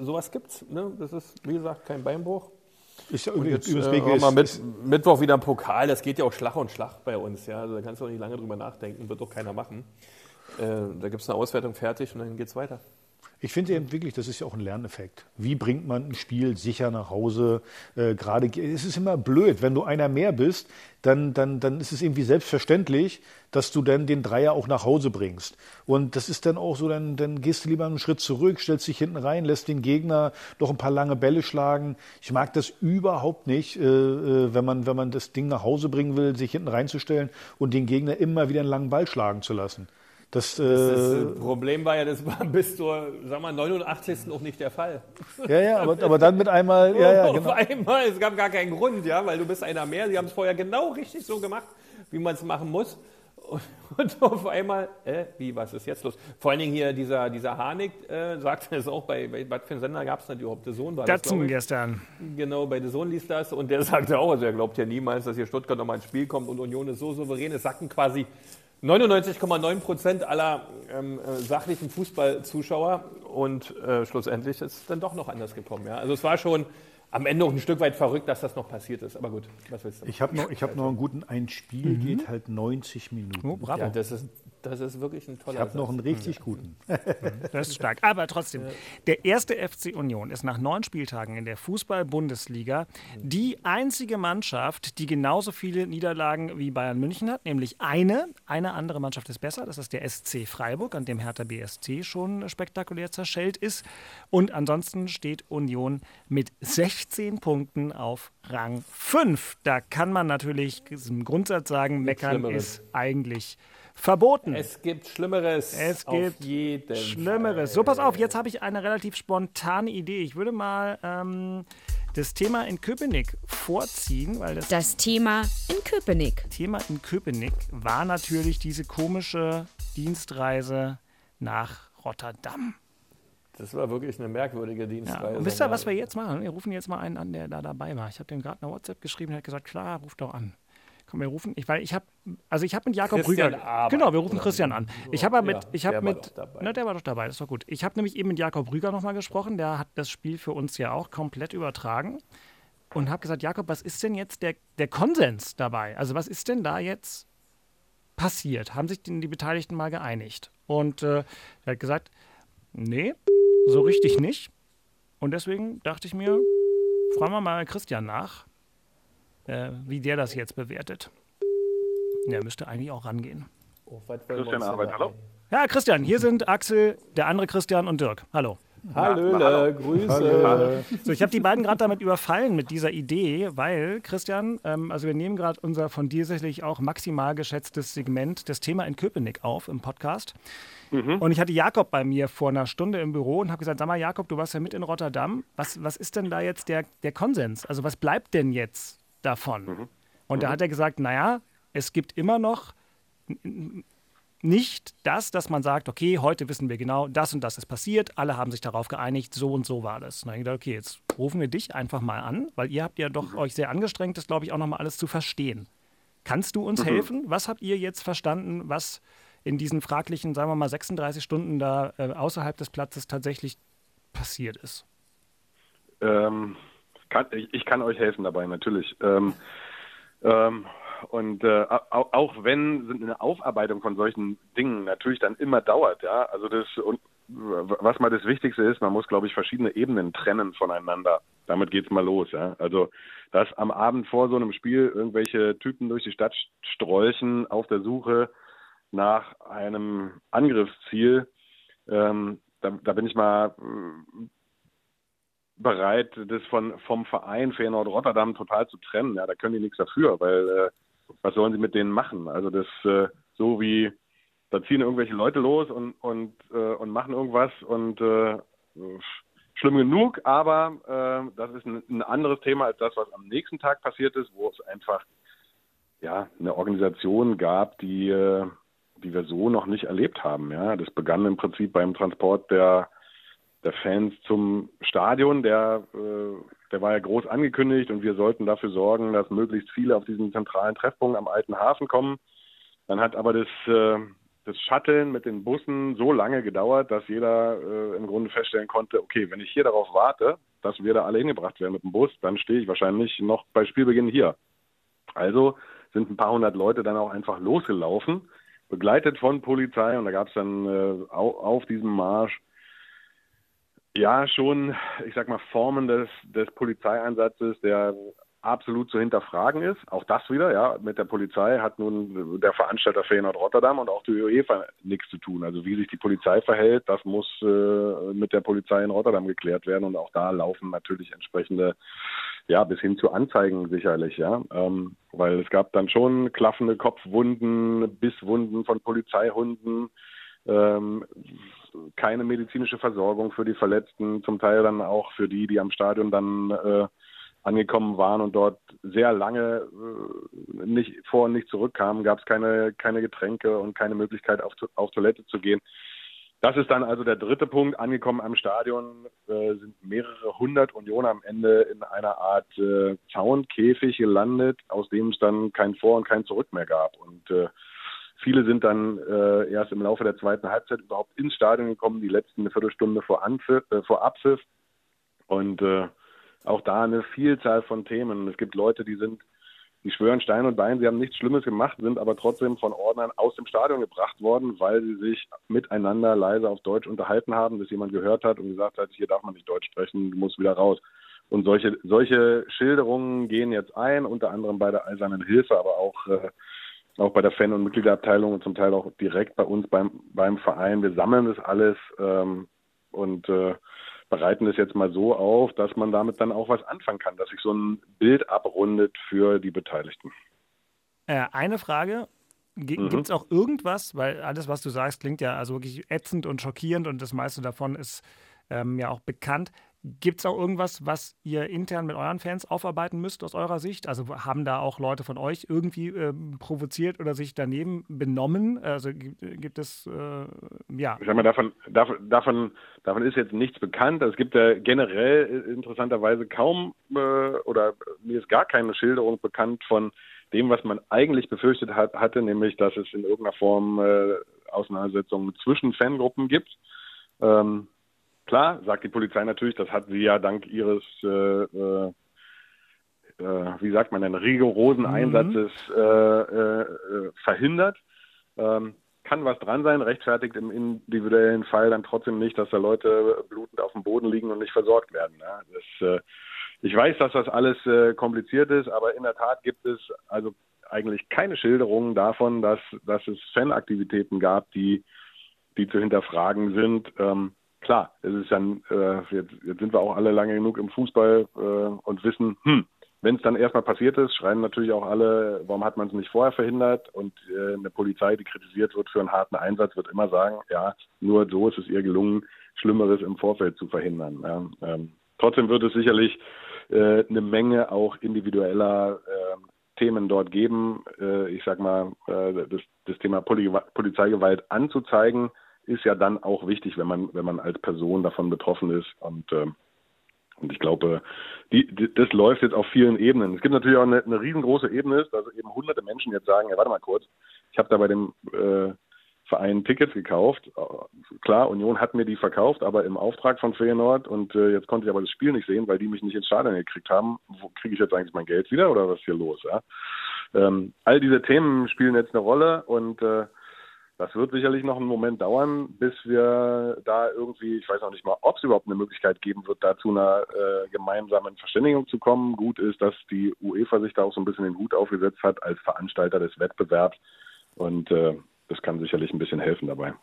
sowas gibt's. Ne? Das ist, wie gesagt, kein Beinbruch. Ist ja übrigens äh, mal mit, Mittwoch wieder ein Pokal, das geht ja auch Schlag und Schlag bei uns. Ja? Also da kannst du auch nicht lange drüber nachdenken, wird doch keiner machen. Äh, da gibt es eine Auswertung fertig und dann geht es weiter. Ich finde eben wirklich, das ist ja auch ein Lerneffekt. Wie bringt man ein Spiel sicher nach Hause? Äh, Gerade es ist immer blöd, wenn du einer mehr bist, dann, dann, dann ist es irgendwie selbstverständlich, dass du dann den Dreier auch nach Hause bringst. Und das ist dann auch so, dann, dann gehst du lieber einen Schritt zurück, stellst dich hinten rein, lässt den Gegner noch ein paar lange Bälle schlagen. Ich mag das überhaupt nicht, äh, äh wenn, man, wenn man das Ding nach Hause bringen will, sich hinten reinzustellen und den Gegner immer wieder einen langen Ball schlagen zu lassen. Das, das, das, äh, Problem war ja, das war bis zur sag mal, 89. auch nicht der Fall. Ja, ja, aber, aber dann mit einmal. Ja, ja, genau. Auf einmal, es gab gar keinen Grund, ja, weil du bist einer mehr. Sie haben es vorher genau richtig so gemacht, wie man es machen muss. Und, und, auf einmal, äh, wie, was ist jetzt los? Vor allen Dingen hier dieser, dieser Harnik äh, sagte es auch, bei, bei was für einen Sender gab es denn überhaupt? Der Sohn war das, gestern. Genau, bei der Sohn liest das und der sagte auch, also er glaubt ja niemals, dass hier Stuttgart nochmal ins Spiel kommt und Union ist so souverän. Es sagten quasi 99,9 Prozent aller ähm, äh, sachlichen Fußballzuschauer und äh, schlussendlich ist es dann doch noch anders gekommen. Ja? Also es war schon am Ende auch ein Stück weit verrückt, dass das noch passiert ist. Aber gut, was willst du? Ich habe noch, hab noch einen guten, ein Spiel mhm. geht halt 90 Minuten. Oh, bravo. Ja, das ist das ist wirklich ein toller Ich habe noch einen richtig guten. Das ist stark. Aber trotzdem, der erste FC Union ist nach neun Spieltagen in der Fußball-Bundesliga die einzige Mannschaft, die genauso viele Niederlagen wie Bayern München hat, nämlich eine. Eine andere Mannschaft ist besser, das ist der SC Freiburg, an dem Hertha BSC schon spektakulär zerschellt ist. Und ansonsten steht Union mit 16 Punkten auf Rang 5. Da kann man natürlich im Grundsatz sagen, meckern ist eigentlich verboten. Es gibt Schlimmeres. Es gibt Schlimmeres. So, pass auf, jetzt habe ich eine relativ spontane Idee. Ich würde mal ähm, das Thema in Köpenick vorziehen, weil das. Das Thema in Köpenick. Thema in Köpenick war natürlich diese komische Dienstreise nach Rotterdam. Das war wirklich eine merkwürdige Dienstreise. Ja, und wisst ihr, was wir jetzt machen? Wir rufen jetzt mal einen an, der da dabei war. Ich habe dem gerade eine WhatsApp geschrieben und hat gesagt, klar, ruf doch an. Komm, wir rufen, ich, weil ich habe, also ich habe mit Jakob Christian Rüger, Abend, genau, wir rufen Christian an. Ich habe mit, ja, ich habe mit, ne, der war doch dabei, das war gut. Ich habe nämlich eben mit Jakob Rüger nochmal gesprochen, der hat das Spiel für uns ja auch komplett übertragen und habe gesagt, Jakob, was ist denn jetzt der, der Konsens dabei? Also was ist denn da jetzt passiert? Haben sich die, die Beteiligten mal geeinigt? Und äh, er hat gesagt, nee, so richtig nicht. Und deswegen dachte ich mir, fragen wir mal Christian nach äh, wie der das jetzt bewertet. Der müsste eigentlich auch rangehen. Oh, Christian Arbeit, hallo? Ja, Christian, hier sind Axel, der andere Christian und Dirk. Hallo. Hallöle, Grüße. So, ich habe die beiden gerade damit überfallen mit dieser Idee, weil, Christian, ähm, also wir nehmen gerade unser von dir sicherlich auch maximal geschätztes Segment, das Thema in Köpenick auf im Podcast. Mhm. Und ich hatte Jakob bei mir vor einer Stunde im Büro und habe gesagt, sag mal Jakob, du warst ja mit in Rotterdam. Was, was ist denn da jetzt der, der Konsens? Also was bleibt denn jetzt davon? Mhm. Und da mhm. hat er gesagt, naja, es gibt immer noch nicht das, dass man sagt, okay, heute wissen wir genau, das und das ist passiert, alle haben sich darauf geeinigt, so und so war das. Und dann habe ich gedacht, okay, jetzt rufen wir dich einfach mal an, weil ihr habt ja doch mhm. euch sehr angestrengt, das glaube ich auch nochmal alles zu verstehen. Kannst du uns mhm. helfen? Was habt ihr jetzt verstanden, was in diesen fraglichen, sagen wir mal, 36 Stunden da äh, außerhalb des Platzes tatsächlich passiert ist? Ähm, kann, ich, ich, kann euch helfen dabei, natürlich. Ähm, ähm, und äh, auch, auch, wenn eine Aufarbeitung von solchen Dingen natürlich dann immer dauert, ja, also das und was mal das Wichtigste ist, man muss, glaube ich, verschiedene Ebenen trennen voneinander. Damit geht's mal los, ja. Also, dass am Abend vor so einem Spiel irgendwelche Typen durch die Stadt strolchen auf der Suche nach einem Angriffsziel, ähm, da, da, bin ich mal bereit, das von, vom Verein Feyenoord Rotterdam total zu trennen. Ja, da können die nichts dafür, weil äh, was sollen sie mit denen machen? Also das äh, so wie da ziehen irgendwelche Leute los und und äh, und machen irgendwas und äh, schlimm genug, aber äh, das ist ein, ein anderes Thema als das, was am nächsten Tag passiert ist, wo es einfach ja eine Organisation gab, die äh, die wir so noch nicht erlebt haben. Ja, das begann im Prinzip beim Transport der der Fans zum Stadion. Der, äh, der war ja groß angekündigt und wir sollten dafür sorgen, dass möglichst viele auf diesen zentralen Treffpunkt am Alten Hafen kommen. Dann hat aber das, äh, das Shutteln mit den Bussen so lange gedauert, dass jeder äh, im Grunde feststellen konnte, okay, wenn ich hier darauf warte, dass wir da alle hingebracht werden mit dem Bus, dann stehe ich wahrscheinlich noch bei Spielbeginn hier. Also sind ein paar hundert Leute dann auch einfach losgelaufen, begleitet von Polizei und da gab es dann äh, auf, auf diesem Marsch ja, schon, ich sag mal, Formen des, des Polizeieinsatzes, der absolut zu hinterfragen ist. Auch das wieder, ja, mit der Polizei hat nun der Veranstalter Feyenoord Rotterdam und auch die UEFA nichts zu tun. Also wie sich die Polizei verhält, das muss äh, mit der Polizei in Rotterdam geklärt werden und auch da laufen natürlich entsprechende, ja, bis hin zu Anzeigen sicherlich, ja, ähm, weil es gab dann schon klaffende Kopfwunden, Bisswunden von Polizeihunden, ähm, keine medizinische Versorgung für die Verletzten, zum Teil dann auch für die, die am Stadion dann äh, angekommen waren und dort sehr lange äh, nicht vor und nicht zurückkamen, gab es keine, keine Getränke und keine Möglichkeit auf, auf Toilette zu gehen. Das ist dann also der dritte Punkt. Angekommen am Stadion äh, sind mehrere hundert Unionen am Ende in einer Art äh, Zaunkäfig gelandet, aus dem es dann kein Vor- und kein Zurück mehr gab. Und äh, Viele sind dann äh, erst im Laufe der zweiten Halbzeit überhaupt ins Stadion gekommen, die letzten eine Viertelstunde vor, Anpfiff, äh, vor Abpfiff. Und äh, auch da eine Vielzahl von Themen. Es gibt Leute, die sind, die schwören Stein und Bein, sie haben nichts Schlimmes gemacht, sind aber trotzdem von Ordnern aus dem Stadion gebracht worden, weil sie sich miteinander leise auf Deutsch unterhalten haben, bis jemand gehört hat und gesagt hat, hier darf man nicht Deutsch sprechen, du musst wieder raus. Und solche, solche Schilderungen gehen jetzt ein, unter anderem bei der Eisernen Hilfe, aber auch äh, auch bei der Fan- und Mitgliederabteilung und zum Teil auch direkt bei uns beim, beim Verein. Wir sammeln das alles ähm, und äh, bereiten es jetzt mal so auf, dass man damit dann auch was anfangen kann, dass sich so ein Bild abrundet für die Beteiligten. Äh, eine Frage. G mhm. Gibt es auch irgendwas, weil alles, was du sagst, klingt ja also wirklich ätzend und schockierend und das meiste davon ist ähm, ja auch bekannt. Gibt es auch irgendwas, was ihr intern mit euren Fans aufarbeiten müsst aus eurer Sicht? Also haben da auch Leute von euch irgendwie äh, provoziert oder sich daneben benommen? Also gibt, gibt es, äh, ja. Ich sag mal, davon, davon, davon ist jetzt nichts bekannt. Es gibt ja generell äh, interessanterweise kaum äh, oder mir ist gar keine Schilderung bekannt von dem, was man eigentlich befürchtet hat, hatte, nämlich, dass es in irgendeiner Form äh, Auseinandersetzungen zwischen Fangruppen gibt. Ähm, Klar, sagt die Polizei natürlich, das hat sie ja dank ihres, äh, äh, äh wie sagt man denn, rigorosen mhm. Einsatzes äh, äh, verhindert. Ähm, kann was dran sein, rechtfertigt im individuellen Fall dann trotzdem nicht, dass da Leute blutend auf dem Boden liegen und nicht versorgt werden. Ja. Das, äh, ich weiß, dass das alles äh, kompliziert ist, aber in der Tat gibt es also eigentlich keine Schilderungen davon, dass, dass es Fanaktivitäten gab, die, die zu hinterfragen sind. Ähm, klar, es ist dann, äh, jetzt, jetzt, sind wir auch alle lange genug im Fußball äh, und wissen, hm, wenn es dann erstmal passiert ist, schreien natürlich auch alle, warum hat man es nicht vorher verhindert? Und äh, eine Polizei, die kritisiert wird für einen harten Einsatz, wird immer sagen, ja, nur so ist es ihr gelungen, Schlimmeres im Vorfeld zu verhindern. Ja. Ähm, trotzdem wird es sicherlich äh, eine Menge auch individueller äh, Themen dort geben. Äh, ich sag mal, äh, das, das Thema Poli Polizeigewalt anzuzeigen, ist ja dann auch wichtig, wenn man, wenn man als Person davon betroffen ist. Und, äh, und ich glaube, die, die, das läuft jetzt auf vielen Ebenen. Es gibt natürlich auch eine, eine riesengroße Ebene, dass eben hunderte Menschen jetzt sagen, ja, warte mal kurz, ich habe da bei dem äh, Verein Tickets gekauft. Klar, Union hat mir die verkauft, aber im Auftrag von Feyenoord und äh, jetzt konnte ich aber das Spiel nicht sehen, weil die mich nicht ins Stadion gekriegt haben. Wo kriege ich jetzt eigentlich mein Geld wieder oder was ist hier los? Ja? Ähm, all diese Themen spielen jetzt eine Rolle und äh, das wird sicherlich noch einen Moment dauern, bis wir da irgendwie, ich weiß auch nicht mal, ob es überhaupt eine Möglichkeit geben wird, da zu einer äh, gemeinsamen Verständigung zu kommen. Gut ist, dass die UEFA sich da auch so ein bisschen den Hut aufgesetzt hat als Veranstalter des Wettbewerbs. Und äh, das kann sicherlich ein bisschen helfen dabei.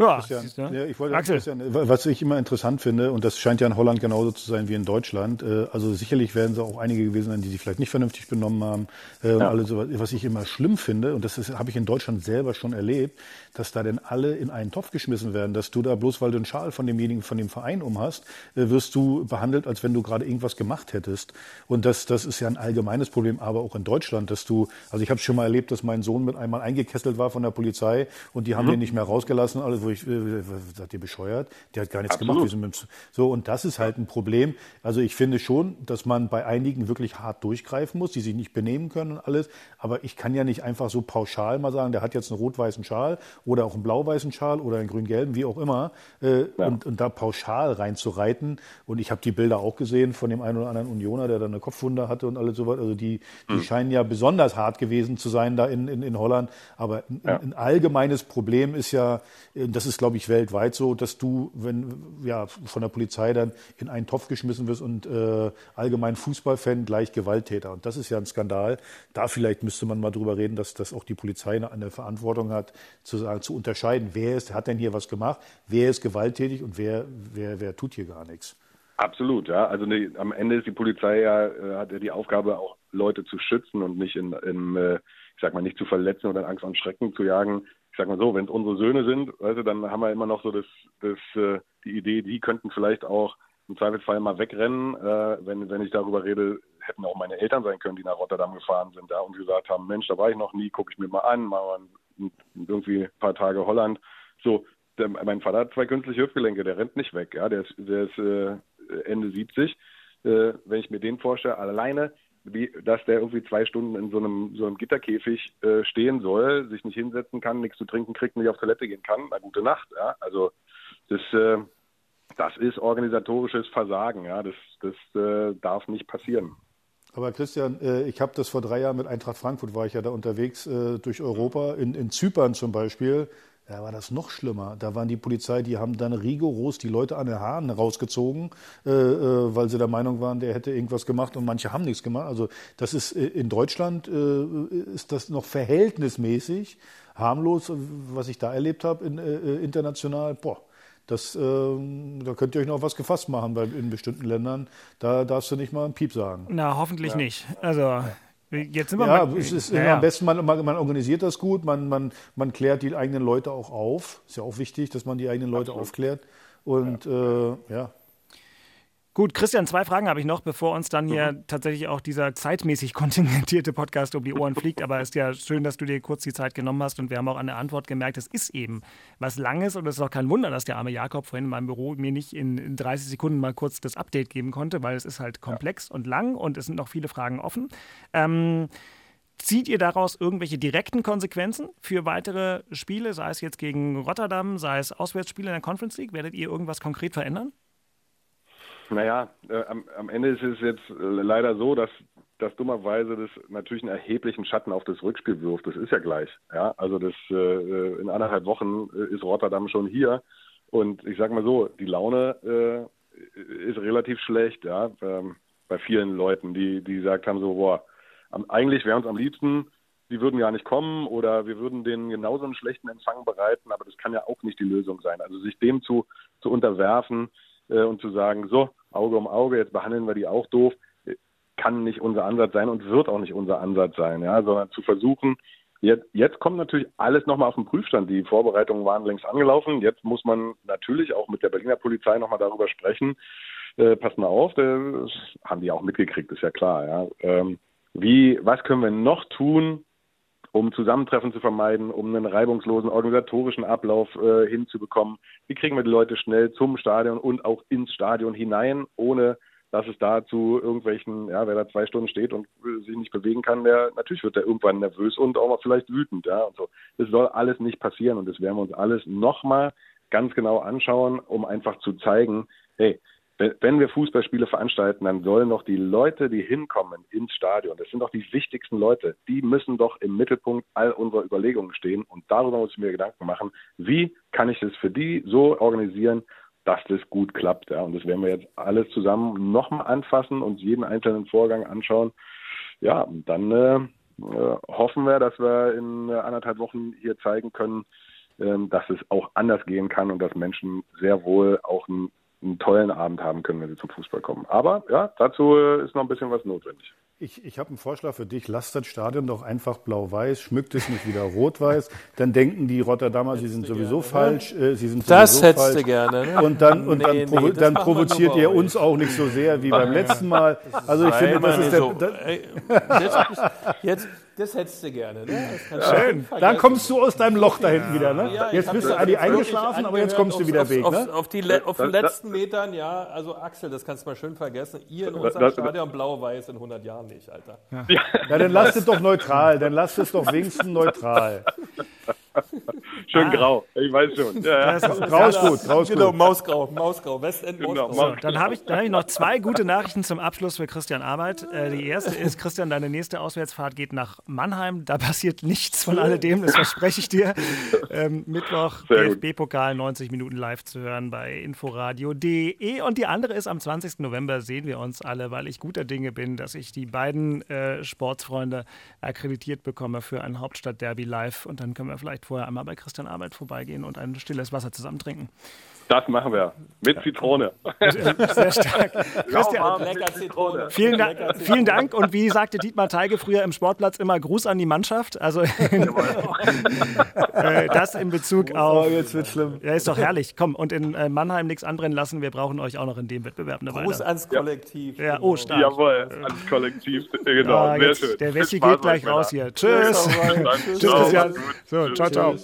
Ja, Christian, ja, ich wollte Axel. Christian, was ich immer interessant finde, und das scheint ja in Holland genauso zu sein wie in Deutschland, äh, also sicherlich werden es auch einige gewesen sein, die sich vielleicht nicht vernünftig benommen haben äh, und alles so, was ich immer schlimm finde, und das habe ich in Deutschland selber schon erlebt, dass da denn alle in einen Topf geschmissen werden, dass du da bloß, weil du einen Schal von demjenigen, von dem Verein um hast, äh, wirst du behandelt, als wenn du gerade irgendwas gemacht hättest. Und das, das ist ja ein allgemeines Problem, aber auch in Deutschland, dass du, also ich habe schon mal erlebt, dass mein Sohn mit einmal eingekesselt war von der Polizei und die haben mhm. den nicht mehr rausgelassen, also ich, äh, seid ihr bescheuert? Der hat gar nichts Absolut. gemacht. So, und das ist halt ein Problem. Also ich finde schon, dass man bei einigen wirklich hart durchgreifen muss, die sich nicht benehmen können und alles. Aber ich kann ja nicht einfach so pauschal mal sagen, der hat jetzt einen rot-weißen Schal oder auch einen blau-weißen Schal oder einen grün-gelben, wie auch immer. Äh, ja. und, und da pauschal reinzureiten. Und ich habe die Bilder auch gesehen von dem einen oder anderen Unioner, der da eine Kopfwunde hatte und alles sowas. Also die, die hm. scheinen ja besonders hart gewesen zu sein da in, in, in Holland. Aber ja. ein, ein allgemeines Problem ist ja, das ist glaube ich, weltweit so, dass du, wenn ja von der Polizei dann in einen Topf geschmissen wirst und äh, allgemein Fußballfan gleich Gewalttäter. Und das ist ja ein Skandal. Da vielleicht müsste man mal drüber reden, dass, dass auch die Polizei eine, eine Verantwortung hat, zu sagen, zu unterscheiden, wer ist, hat denn hier was gemacht, wer ist gewalttätig und wer, wer, wer tut hier gar nichts. Absolut, ja. Also ne, am Ende ist die Polizei ja, äh, hat ja die Aufgabe, auch Leute zu schützen und nicht in, in äh, ich sag mal, nicht zu verletzen oder in Angst und Schrecken zu jagen sag mal so, wenn es unsere Söhne sind, weißt du, dann haben wir immer noch so das, das, äh, die Idee, die könnten vielleicht auch im Zweifelsfall mal wegrennen. Äh, wenn, wenn ich darüber rede, hätten auch meine Eltern sein können, die nach Rotterdam gefahren sind da und gesagt haben, Mensch, da war ich noch nie, gucke ich mir mal an, mal irgendwie ein paar Tage Holland. So, der, mein Vater hat zwei künstliche Hüftgelenke, der rennt nicht weg, ja, der ist, der ist äh, Ende 70. Äh, wenn ich mir den vorstelle, alleine wie, dass der irgendwie zwei Stunden in so einem, so einem Gitterkäfig äh, stehen soll, sich nicht hinsetzen kann, nichts zu trinken kriegt, nicht auf Toilette gehen kann. Na, gute Nacht. Ja? Also das, äh, das ist organisatorisches Versagen. Ja? Das, das äh, darf nicht passieren. Aber Christian, äh, ich habe das vor drei Jahren mit Eintracht Frankfurt, war ich ja da unterwegs äh, durch Europa, in, in Zypern zum Beispiel. Da war das noch schlimmer. Da waren die Polizei, die haben dann rigoros die Leute an den Haaren rausgezogen, äh, äh, weil sie der Meinung waren, der hätte irgendwas gemacht und manche haben nichts gemacht. Also das ist äh, in Deutschland äh, ist das noch verhältnismäßig harmlos, was ich da erlebt habe in, äh, äh, international. Boah, das, ähm, da könnt ihr euch noch was gefasst machen, weil in bestimmten Ländern da darfst du nicht mal einen Piep sagen. Na, hoffentlich ja. nicht. Also ja. Jetzt sind wir ja, mal, es ist ja, am besten, man, man, organisiert das gut, man, man, man klärt die eigenen Leute auch auf. Ist ja auch wichtig, dass man die eigenen Leute Absolut. aufklärt. Und ja. Äh, ja. Gut, Christian, zwei Fragen habe ich noch, bevor uns dann hier mhm. tatsächlich auch dieser zeitmäßig kontingentierte Podcast um die Ohren fliegt. Aber es ist ja schön, dass du dir kurz die Zeit genommen hast und wir haben auch an der Antwort gemerkt, es ist eben was Langes und es ist auch kein Wunder, dass der arme Jakob vorhin in meinem Büro mir nicht in 30 Sekunden mal kurz das Update geben konnte, weil es ist halt komplex ja. und lang und es sind noch viele Fragen offen. Ähm, Zieht ihr daraus irgendwelche direkten Konsequenzen für weitere Spiele, sei es jetzt gegen Rotterdam, sei es Auswärtsspiele in der Conference League? Werdet ihr irgendwas konkret verändern? Naja, äh, am, am Ende ist es jetzt äh, leider so, dass, dass dummerweise das natürlich einen erheblichen Schatten auf das Rückspiel wirft. Das ist ja gleich. Ja, also das äh, in anderthalb Wochen äh, ist Rotterdam schon hier und ich sage mal so, die Laune äh, ist relativ schlecht, ja, ähm, bei vielen Leuten, die die gesagt haben so, boah, am, eigentlich wäre uns am liebsten die würden gar nicht kommen oder wir würden denen genauso einen schlechten Empfang bereiten, aber das kann ja auch nicht die Lösung sein. Also sich dem zu, zu unterwerfen äh, und zu sagen, so, Auge um Auge, jetzt behandeln wir die auch doof, kann nicht unser Ansatz sein und wird auch nicht unser Ansatz sein, ja, sondern zu versuchen, Jetzt, jetzt kommt natürlich alles nochmal auf den Prüfstand. Die Vorbereitungen waren längst angelaufen. Jetzt muss man natürlich auch mit der Berliner Polizei nochmal darüber sprechen. Äh, pass mal auf, das haben die auch mitgekriegt, ist ja klar. Ja. Ähm, wie, was können wir noch tun, um Zusammentreffen zu vermeiden, um einen reibungslosen organisatorischen Ablauf äh, hinzubekommen? Wie kriegen wir die Leute schnell zum Stadion und auch ins Stadion hinein, ohne dass es da zu irgendwelchen, ja, wer da zwei Stunden steht und sich nicht bewegen kann, der natürlich wird der irgendwann nervös und auch mal vielleicht wütend, ja, und so. Das soll alles nicht passieren und das werden wir uns alles nochmal ganz genau anschauen, um einfach zu zeigen, hey, wenn wir Fußballspiele veranstalten, dann sollen doch die Leute, die hinkommen ins Stadion, das sind doch die wichtigsten Leute, die müssen doch im Mittelpunkt all unserer Überlegungen stehen. Und darüber muss ich mir Gedanken machen, wie kann ich das für die so organisieren, dass das gut klappt. Ja. Und das werden wir jetzt alles zusammen nochmal anfassen, und jeden einzelnen Vorgang anschauen. Ja, dann äh, äh, hoffen wir, dass wir in äh, anderthalb Wochen hier zeigen können, äh, dass es auch anders gehen kann und dass Menschen sehr wohl auch einen, einen tollen Abend haben können, wenn sie zum Fußball kommen. Aber ja, dazu äh, ist noch ein bisschen was notwendig. Ich, ich habe einen Vorschlag für dich. Lass das Stadion doch einfach blau-weiß, schmückt es nicht wieder rot-weiß. Dann denken die Rotterdamer, sie sind sowieso gerne, falsch. Äh, sie sind das sowieso hättest falsch. du gerne. Ne? Und dann, und nee, dann, provo nee, dann provoziert ihr uns auch nicht so sehr wie beim letzten Mal. Also ich finde, das ist der. So. Jetzt, jetzt, das hättest du gerne. Ne? Schön. Dann kommst du aus deinem Loch da hinten wieder. Ne? Ja, jetzt bist du Adi eingeschlafen, aber jetzt kommst du wieder weg. Auf, ne? auf, die, auf den letzten Metern, ja. Also Axel, das kannst du mal schön vergessen. Ihr in unserem Stadion blau-weiß in 100 Jahren nicht, Alter. Ja, ja dann lasst es doch neutral. Dann lasst es doch wenigstens neutral. Schön ah. grau, ich weiß schon. Ja, grau ist gut, grau ist genau, gut. Mausgrau, Mausgrau, Westend genau, Mausgrau. So, dann habe ich, hab ich noch zwei gute Nachrichten zum Abschluss für Christian Arbeit. Äh, die erste ist, Christian, deine nächste Auswärtsfahrt geht nach Mannheim. Da passiert nichts von alledem, das verspreche ich dir. Ähm, Mittwoch DFB-Pokal, 90 Minuten live zu hören bei inforadio.de. Und die andere ist, am 20. November sehen wir uns alle, weil ich guter Dinge bin, dass ich die beiden äh, Sportsfreunde akkreditiert bekomme für ein Hauptstadtderby live. Und dann können wir vielleicht vorher einmal bei Christian Arbeit vorbeigehen und ein stilles Wasser zusammen trinken. Das machen wir. Mit Zitrone. Sehr stark. Christian, lecker Zitrone. Vielen, da lecker Zitrone. vielen Dank. Und wie sagte Dietmar Teige früher im Sportplatz immer Gruß an die Mannschaft. Also äh, das in Bezug oh, auf. Oh, jetzt wird schlimm. Ja, ist doch herrlich. Komm, und in äh, Mannheim nichts anbrennen lassen. Wir brauchen euch auch noch in dem Wettbewerb eine Gruß Weile. ans Kollektiv. Ja, oh, stark. Jawohl, ans Kollektiv. Genau, ja, sehr schön. Der Wäsche geht gleich raus hier. Tschüss. Tschüss, Christian. So, ciao, ciao.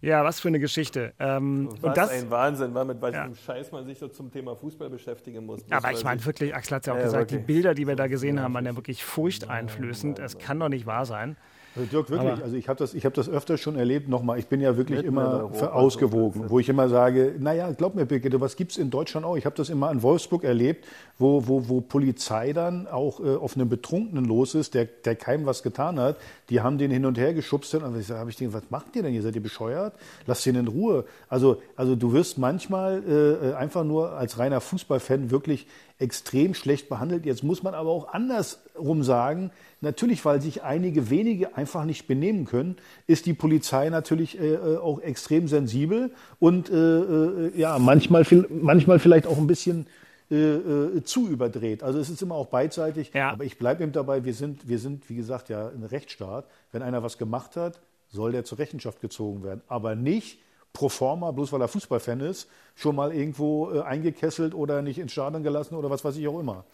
Ja, was für eine Geschichte. Ähm, was und das, ein Wahnsinn, war mit welchem ja. Scheiß man sich so zum Thema Fußball beschäftigen muss. Aber ich meine wirklich, Axel hat es ja auch ja, gesagt, wirklich. die Bilder, die wir da gesehen haben, waren ja wirklich furchteinflößend. Es kann doch nicht wahr sein. Also Dirk, wirklich, Aber also ich habe das, hab das öfter schon erlebt. Nochmal, ich bin ja wirklich immer ausgewogen, wo ich immer sage, naja, glaub mir, Birgit, was gibt es in Deutschland auch? Ich habe das immer in Wolfsburg erlebt, wo, wo, wo Polizei dann auch äh, auf einen Betrunkenen los ist, der, der keinem was getan hat. Die haben den hin und her geschubst. Und ich habe ich gedacht, was macht ihr denn hier? Seid ihr bescheuert? Lasst ihn in Ruhe. Also, also du wirst manchmal äh, einfach nur als reiner Fußballfan wirklich extrem schlecht behandelt. Jetzt muss man aber auch andersrum sagen, Natürlich, weil sich einige wenige einfach nicht benehmen können, ist die Polizei natürlich äh, äh auch extrem sensibel und äh, äh, ja, manchmal, manchmal vielleicht auch ein bisschen äh, äh, zu überdreht. Also es ist immer auch beidseitig. Ja. Aber ich bleibe eben dabei, wir sind, wir sind, wie gesagt, ja ein Rechtsstaat. Wenn einer was gemacht hat, soll der zur Rechenschaft gezogen werden. Aber nicht pro forma, bloß weil er Fußballfan ist, schon mal irgendwo äh, eingekesselt oder nicht ins Stadion gelassen oder was weiß ich auch immer.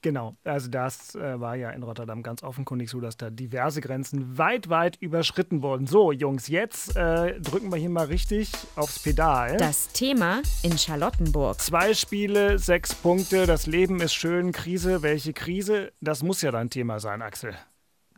Genau, also das äh, war ja in Rotterdam ganz offenkundig so, dass da diverse Grenzen weit, weit überschritten wurden. So, Jungs, jetzt äh, drücken wir hier mal richtig aufs Pedal. Das Thema in Charlottenburg. Zwei Spiele, sechs Punkte, das Leben ist schön, Krise, welche Krise? Das muss ja dein Thema sein, Axel.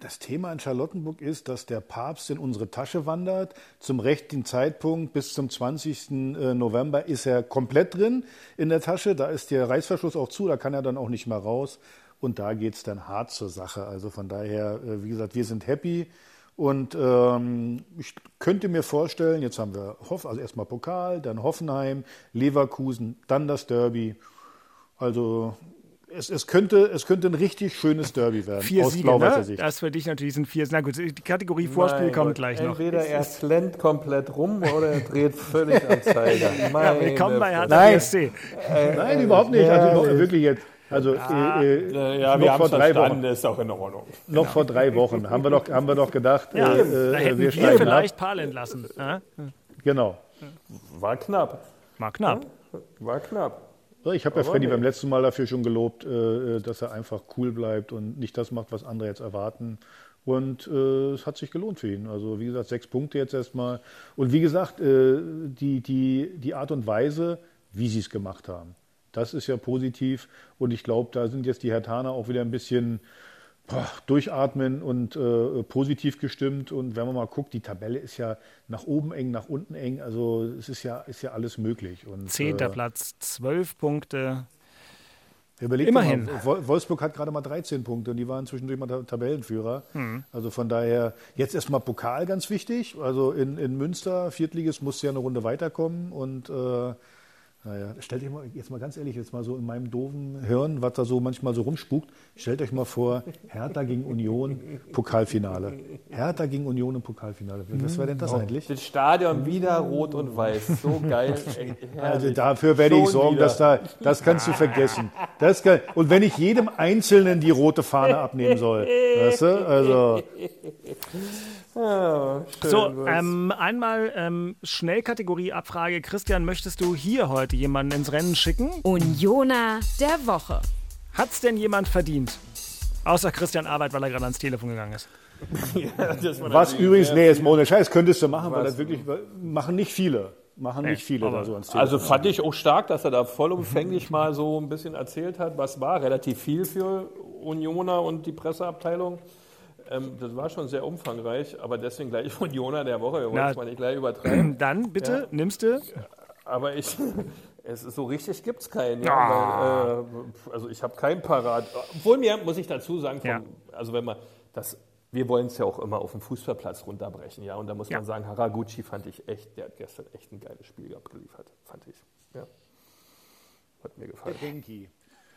Das Thema in Charlottenburg ist, dass der Papst in unsere Tasche wandert. Zum rechten Zeitpunkt bis zum 20. Äh, November ist er komplett drin in der Tasche. Da ist der Reißverschluss auch zu, da kann er dann auch nicht mehr raus. Und da geht es dann hart zur Sache. Also von daher, äh, wie gesagt, wir sind happy. Und ähm, ich könnte mir vorstellen, jetzt haben wir Hoff, also erstmal Pokal, dann Hoffenheim, Leverkusen, dann das Derby. Also es, es, könnte, es könnte ein richtig schönes Derby werden. Vier aus Siege, ne? Sicht. Das für dich natürlich sind vier. Na gut, die Kategorie Vorspiel kommt Gott. gleich noch. Entweder er slennt komplett rum oder er dreht völlig am Zeiger. ja, willkommen bei Hertha Nein. BSC. Äh, Nein, überhaupt nicht. Also noch, wirklich jetzt. Also ah, äh, ja, wir noch vor drei Wochen ist auch in Ordnung. Noch genau. vor drei Wochen haben wir doch, haben wir doch gedacht, ja, äh, da hätten wir, wir vielleicht Paul entlassen. Ja? Genau. War knapp. War knapp. War knapp. Ich habe ja Freddy beim letzten Mal dafür schon gelobt, äh, dass er einfach cool bleibt und nicht das macht, was andere jetzt erwarten. Und äh, es hat sich gelohnt für ihn. Also wie gesagt, sechs Punkte jetzt erstmal. Und wie gesagt, äh, die, die, die Art und Weise, wie sie es gemacht haben, das ist ja positiv. Und ich glaube, da sind jetzt die Hertaner auch wieder ein bisschen boah, durchatmen und äh, positiv gestimmt. Und wenn man mal guckt, die Tabelle ist ja nach oben eng, nach unten eng. Also es ist ja, ist ja alles möglich. Und, Zehnter äh, Platz, zwölf Punkte. Überlegt Immerhin. Mal, Wolfsburg hat gerade mal 13 Punkte und die waren zwischendurch mal Tabellenführer. Mhm. Also von daher, jetzt erstmal Pokal ganz wichtig. Also in, in Münster, Viertliges, muss ja eine Runde weiterkommen und äh, naja, stellt euch mal, jetzt mal ganz ehrlich, jetzt mal so in meinem doofen Hirn, was da so manchmal so rumspukt, stellt euch mal vor, Hertha gegen Union, Pokalfinale. Hertha gegen Union im Pokalfinale. Was wäre denn das eigentlich? Das Stadion wieder rot und weiß. So geil. also dafür werde ich sorgen, dass da, das kannst du vergessen. Das kann, und wenn ich jedem Einzelnen die rote Fahne abnehmen soll, weißt du, also. Ja, so, ähm, einmal ähm, Schnellkategorie-Abfrage. Christian, möchtest du hier heute jemanden ins Rennen schicken? Unioner der Woche. Hat's denn jemand verdient? Außer Christian Arbeit, weil er gerade ans Telefon gegangen ist. ja, Was übrigens, nee, ist ohne Scheiß, könntest du machen, Was? weil das wirklich, machen nicht viele. Machen nicht viele da so ans Telefon. Also fand ich auch stark, dass er da vollumfänglich mal so ein bisschen erzählt hat, was war. Relativ viel für Unioner und die Presseabteilung. Ähm, das war schon sehr umfangreich, aber deswegen gleich Unioner der Woche. Wir wollen es mal nicht gleich übertreiben. Dann bitte, ja. nimmst du. Aber ich, es ist so richtig gibt es keinen. Ja, ah. weil, äh, also ich habe keinen parat. Obwohl mir, muss ich dazu sagen, vom, ja. also wenn man das wir wollen es ja auch immer auf dem Fußballplatz runterbrechen, ja. Und da muss ja. man sagen, Haraguchi fand ich echt, der hat gestern echt ein geiles Spiel abgeliefert, fand ich. Ja. Hat mir gefallen. Der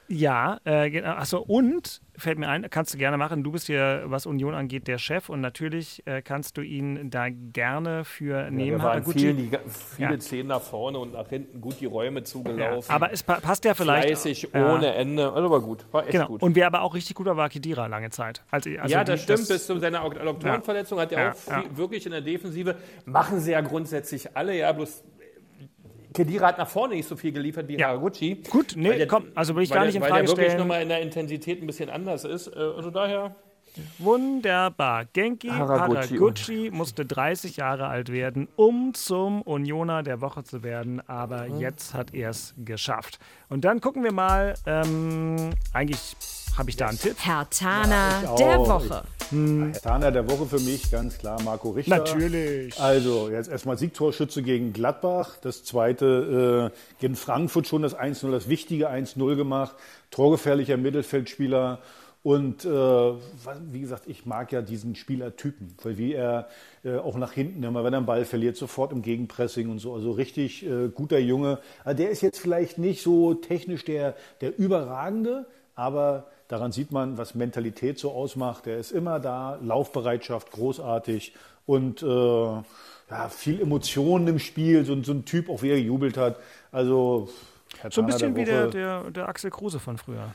ja, äh, genau. achso, und fällt mir ein, kannst du gerne machen. Du bist hier, was Union angeht, der Chef und natürlich äh, kannst du ihn da gerne für ja, nehmen. Wir waren viel, die, viele ja. Zehen nach vorne und nach hinten gut die Räume zugelaufen. Ja, aber es pa passt ja vielleicht. Fleißig, ohne Ende. Also war gut, war echt genau. gut. Und wer aber auch richtig gut war, war Kedira lange Zeit. Also, also ja, das die, stimmt. Das bis zu seiner Adduktorenverletzung hat er auch viel, wirklich in der Defensive. Machen sie ja grundsätzlich alle, ja, bloß Kedira hat nach vorne nicht so viel geliefert wie ja. Haraguchi. Gut, nee, der, komm, also will ich gar nicht in Frage stellen. Weil der wirklich nochmal in der Intensität ein bisschen anders ist. Äh, also daher... Wunderbar. Genki Haraguchi, Haraguchi musste 30 Jahre alt werden, um zum Unioner der Woche zu werden, aber mhm. jetzt hat er es geschafft. Und dann gucken wir mal, ähm, eigentlich habe ich da einen Tipp? Herr Tana ja, der Woche. Hm. Herr Tana der Woche für mich, ganz klar, Marco Richter. Natürlich. Also, jetzt erstmal Siegtorschütze gegen Gladbach. Das zweite äh, gegen Frankfurt schon das 1-0, das wichtige 1-0 gemacht. Torgefährlicher Mittelfeldspieler. Und äh, wie gesagt, ich mag ja diesen Spielertypen, weil wie er äh, auch nach hinten, immer wenn er einen Ball verliert, sofort im Gegenpressing und so. Also richtig äh, guter Junge. Also der ist jetzt vielleicht nicht so technisch der, der Überragende, aber daran sieht man, was Mentalität so ausmacht. Er ist immer da, Laufbereitschaft großartig und äh, ja, viel Emotionen im Spiel. So, so, ein Typ, auch wie er gejubelt hat. Also so ein bisschen der wie der, der, der Axel Kruse von früher.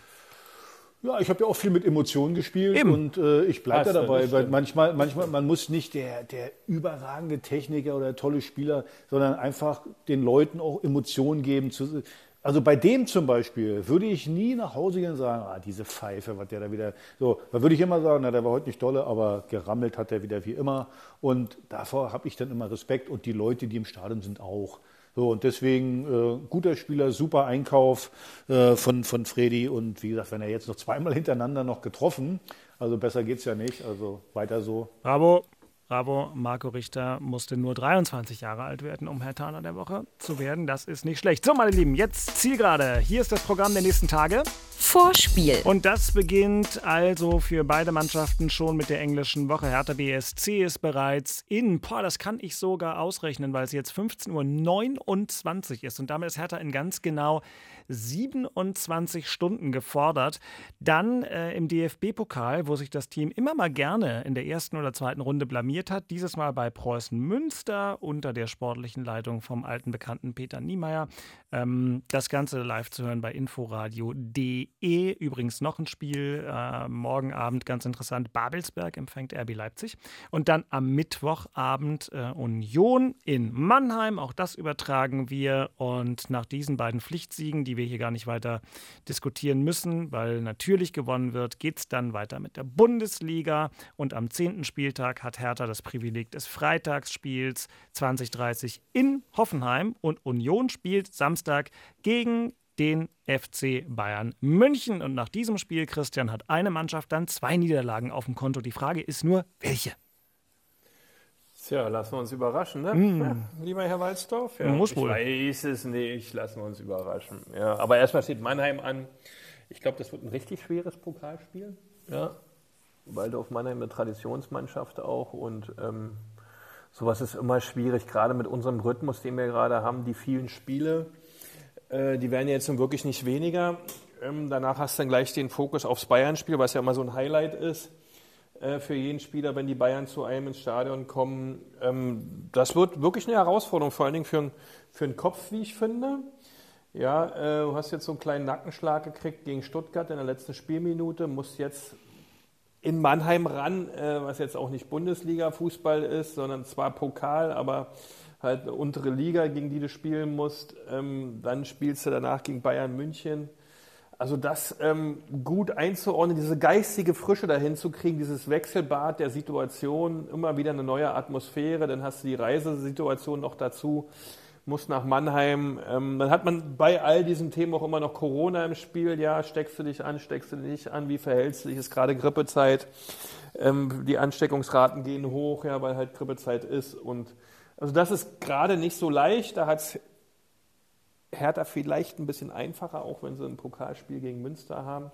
Ja, ich habe ja auch viel mit Emotionen gespielt Eben. und äh, ich bleibe da dabei, weil manchmal, manchmal, man muss nicht der, der überragende Techniker oder tolle Spieler, sondern einfach den Leuten auch Emotionen geben. Zu, also bei dem zum Beispiel würde ich nie nach Hause gehen und sagen, ah, diese Pfeife, was der da wieder, so, da würde ich immer sagen, na, der war heute nicht dolle, aber gerammelt hat er wieder wie immer und davor habe ich dann immer Respekt und die Leute, die im Stadion sind, auch. So, und deswegen äh, guter Spieler, super Einkauf äh, von, von Fredi. Und wie gesagt, wenn er jetzt noch zweimal hintereinander noch getroffen, also besser geht es ja nicht. Also weiter so. Bravo. Bravo, Marco Richter musste nur 23 Jahre alt werden, um Herr Taner der Woche zu werden. Das ist nicht schlecht. So, meine Lieben, jetzt Zielgerade. Hier ist das Programm der nächsten Tage. Vorspiel. Und das beginnt also für beide Mannschaften schon mit der englischen Woche. Hertha BSC ist bereits in, boah, das kann ich sogar ausrechnen, weil es jetzt 15.29 Uhr ist. Und damit ist Hertha in ganz genau 27 Stunden gefordert. Dann äh, im DFB-Pokal, wo sich das Team immer mal gerne in der ersten oder zweiten Runde blamiert hat. Dieses Mal bei Preußen Münster unter der sportlichen Leitung vom alten Bekannten Peter Niemeyer. Ähm, das Ganze live zu hören bei inforadio.de. Übrigens noch ein Spiel äh, morgen Abend, ganz interessant. Babelsberg empfängt RB Leipzig. Und dann am Mittwochabend äh, Union in Mannheim. Auch das übertragen wir. Und nach diesen beiden Pflichtsiegen, die wir hier gar nicht weiter diskutieren müssen, weil natürlich gewonnen wird, geht es dann weiter mit der Bundesliga. Und am 10. Spieltag hat Hertha das Privileg des Freitagsspiels 2030 in Hoffenheim. Und Union spielt Samstag gegen den FC Bayern München. Und nach diesem Spiel, Christian, hat eine Mannschaft dann zwei Niederlagen auf dem Konto. Die Frage ist nur, welche? Tja, lassen wir uns überraschen, ne? Mm. Ja, lieber Herr Walzdorf. Ja, Muss ich wohl. weiß es nicht, lassen wir uns überraschen. Ja, aber erstmal steht Mannheim an. Ich glaube, das wird ein richtig schweres Pokalspiel. Ja. Waldorf Mannheim eine Traditionsmannschaft auch und ähm, sowas ist immer schwierig, gerade mit unserem Rhythmus, den wir gerade haben, die vielen Spiele. Äh, die werden ja jetzt nun wirklich nicht weniger. Ähm, danach hast du dann gleich den Fokus aufs Bayern-Spiel, was ja immer so ein Highlight ist äh, für jeden Spieler, wenn die Bayern zu einem ins Stadion kommen. Ähm, das wird wirklich eine Herausforderung, vor allen Dingen für, für den Kopf, wie ich finde. Ja, äh, du hast jetzt so einen kleinen Nackenschlag gekriegt gegen Stuttgart in der letzten Spielminute, musst jetzt in Mannheim ran, äh, was jetzt auch nicht Bundesliga-Fußball ist, sondern zwar Pokal, aber halt eine untere Liga, gegen die du spielen musst. Ähm, dann spielst du danach gegen Bayern München. Also das ähm, gut einzuordnen, diese geistige Frische dahin zu kriegen, dieses Wechselbad der Situation, immer wieder eine neue Atmosphäre, dann hast du die Reisesituation noch dazu, musst nach Mannheim. Ähm, dann hat man bei all diesen Themen auch immer noch Corona im Spiel. Ja, steckst du dich an, steckst du dich nicht an, wie verhältst du dich? Ist gerade Grippezeit. Ähm, die Ansteckungsraten gehen hoch, ja, weil halt Grippezeit ist. Und also das ist gerade nicht so leicht. Da hat Hertha vielleicht ein bisschen einfacher, auch wenn sie ein Pokalspiel gegen Münster haben.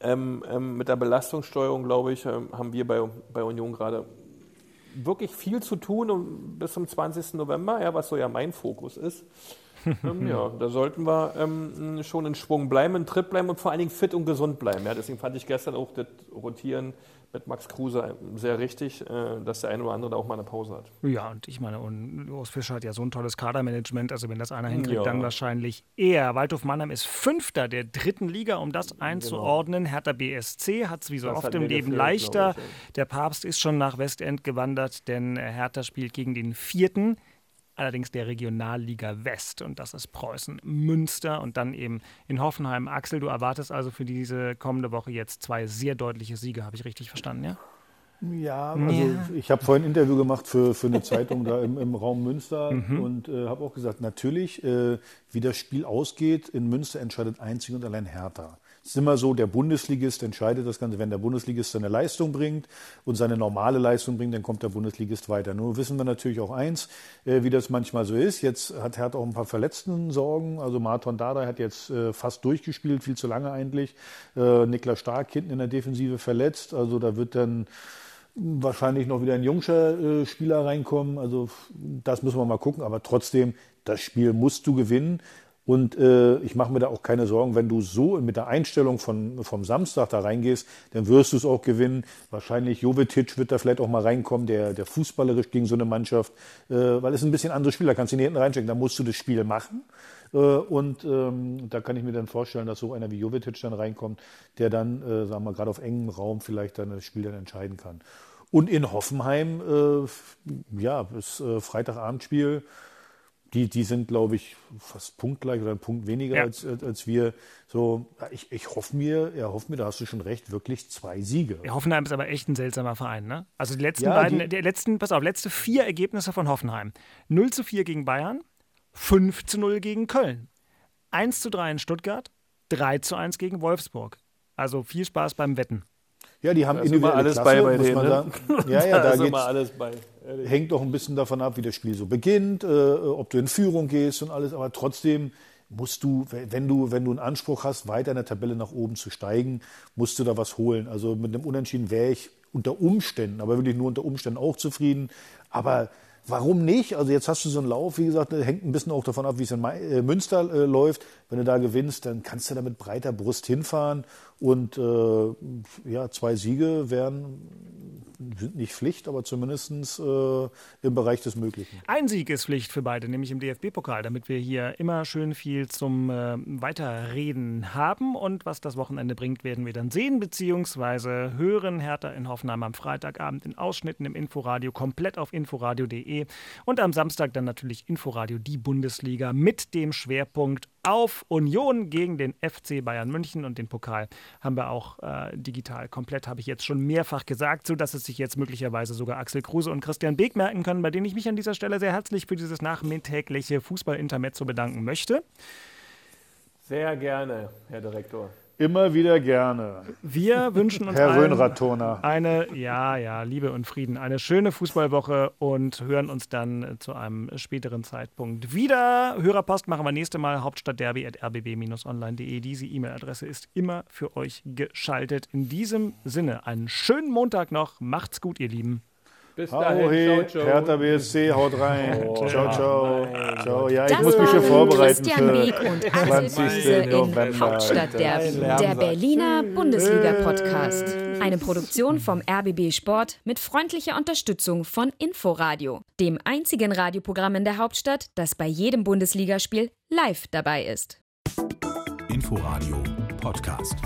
Ähm, ähm, mit der Belastungssteuerung, glaube ich, ähm, haben wir bei, bei Union gerade wirklich viel zu tun um, bis zum 20. November, ja, was so ja mein Fokus ist. ähm, ja, da sollten wir ähm, schon in Schwung bleiben, in Tritt bleiben und vor allen Dingen fit und gesund bleiben. Ja, deswegen fand ich gestern auch das Rotieren mit Max Kruse sehr richtig, äh, dass der eine oder andere da auch mal eine Pause hat. Ja, und ich meine, und Urs Fischer hat ja so ein tolles Kadermanagement, also wenn das einer hinkriegt, Ja. dann wahrscheinlich er. Waldhof Mannheim ist Fünfter der dritten Liga, um das einzuordnen. Hertha BSC hat es wie so Das oft im Leben gefehlt, leichter. ich, Der Papst ist schon nach Westend gewandert, denn Hertha spielt gegen den Vierten. Allerdings der Regionalliga West und das ist Preußen Münster und dann eben in Hoffenheim. Axel, du erwartest also für diese kommende Woche jetzt zwei sehr deutliche Siege, habe ich richtig verstanden, ja? Ja, also ich habe vorhin ein Interview gemacht für, für eine Zeitung da im, im Raum Münster und äh, habe auch gesagt, natürlich, äh, wie das Spiel ausgeht, in Münster entscheidet einzig und allein Hertha. Es ist immer so, der Bundesligist entscheidet das Ganze. Wenn der Bundesligist seine Leistung bringt und seine normale Leistung bringt, dann kommt der Bundesligist weiter. Nur wissen wir natürlich auch eins, äh, wie das manchmal so ist. Jetzt hat Hertha auch ein paar Verletzten-Sorgen. Also Marton Dada hat jetzt äh, fast durchgespielt, viel zu lange eigentlich. Äh, Niklas Stark hinten in der Defensive verletzt. Also da wird dann wahrscheinlich noch wieder ein jungscher Spieler reinkommen. Also das müssen wir mal gucken. Aber trotzdem, das Spiel musst du gewinnen. Und äh, ich mache mir da auch keine Sorgen, wenn du so mit der Einstellung von, vom Samstag da reingehst, dann wirst du es auch gewinnen. Wahrscheinlich Jovetic wird da vielleicht auch mal reinkommen, der, der fußballerisch gegen so eine Mannschaft, äh, weil es ein bisschen andere Spieler, kannst du ihn hinten reinstecken, da musst du das Spiel machen. Äh, und ähm, da kann ich mir dann vorstellen, dass so einer wie Jovetic dann reinkommt, der dann, äh, sagen wir, gerade auf engem Raum vielleicht dann das Spiel dann entscheiden kann. Und in Hoffenheim, äh, ja, das äh, Freitagabendspiel, die, die sind, glaube ich, fast punktgleich oder ein Punkt weniger Ja. als, als wir. So, ja, ich, ich hoffe mir, er hofft mir, da hast du schon recht, wirklich zwei Siege. Ja, Hoffenheim ist aber echt ein seltsamer Verein, ne? Also die letzten Ja, beiden, die- die letzten, pass auf, letzte vier Ergebnisse von Hoffenheim. 0 zu 4 gegen Bayern, 5 zu 0 gegen Köln, 1 zu 3 in Stuttgart, 3 zu 1 gegen Wolfsburg. Also viel Spaß beim Wetten. Ja, die haben Da individuelle alles Klasse, bei bei muss man ne? sagen. Ja, ja, da da geht's, alles bei. ehrlich. hängt doch ein bisschen davon ab, wie das Spiel so beginnt, äh, ob du in Führung gehst und alles. Aber trotzdem musst du, wenn du, wenn du einen Anspruch hast, weiter in der Tabelle nach oben zu steigen, musst du da was holen. Also mit einem Unentschieden wäre ich unter Umständen, aber wirklich nur unter Umständen auch zufrieden. Aber warum nicht? Also jetzt hast du so einen Lauf, wie gesagt, hängt ein bisschen auch davon ab, wie es in äh, Münster äh, läuft. Wenn du da gewinnst, dann kannst du da mit breiter Brust hinfahren und äh, ja, zwei Siege wären sind nicht Pflicht, aber zumindest äh, im Bereich des Möglichen. Ein Sieg ist Pflicht für beide, nämlich im DFB-Pokal, damit wir hier immer schön viel zum äh, Weiterreden haben. Und was das Wochenende bringt, werden wir dann sehen bzw. hören. Hertha in Hoffenheim am Freitagabend in Ausschnitten im Inforadio, komplett auf inforadio.de. Und am Samstag dann natürlich Inforadio, die Bundesliga mit dem Schwerpunkt auf Union gegen den FC Bayern München und den Pokal haben wir auch äh, digital komplett, habe ich jetzt schon mehrfach gesagt, sodass es sich jetzt möglicherweise sogar Axel Kruse und Christian Beek merken können, bei denen ich mich an dieser Stelle sehr herzlich für dieses nachmittägliche Fußball-Intermezzo bedanken möchte. Sehr gerne, Herr Direktor. Immer wieder gerne. Wir wünschen uns Herr allen eine, ja, ja, Liebe und Frieden, eine schöne Fußballwoche und hören uns dann zu einem späteren Zeitpunkt wieder. Hörerpost machen wir nächste Mal hauptstadtderby.rbb-online.de. Diese E-Mail-Adresse ist immer für euch geschaltet. In diesem Sinne, einen schönen Montag noch. Macht's gut, ihr Lieben. Bis dahin, ciao, ciao. Hertha BSC, haut rein. Oh, ciao, ciao. ciao. Ja, ich das muss mich schon vorbereiten Christian für Beek und 20. in Hauptstadtderby, der Berliner Bundesliga-Podcast. Eine Produktion vom RBB Sport mit freundlicher Unterstützung von Inforadio, dem einzigen Radioprogramm in der Hauptstadt, das bei jedem Bundesligaspiel live dabei ist. Inforadio Podcast.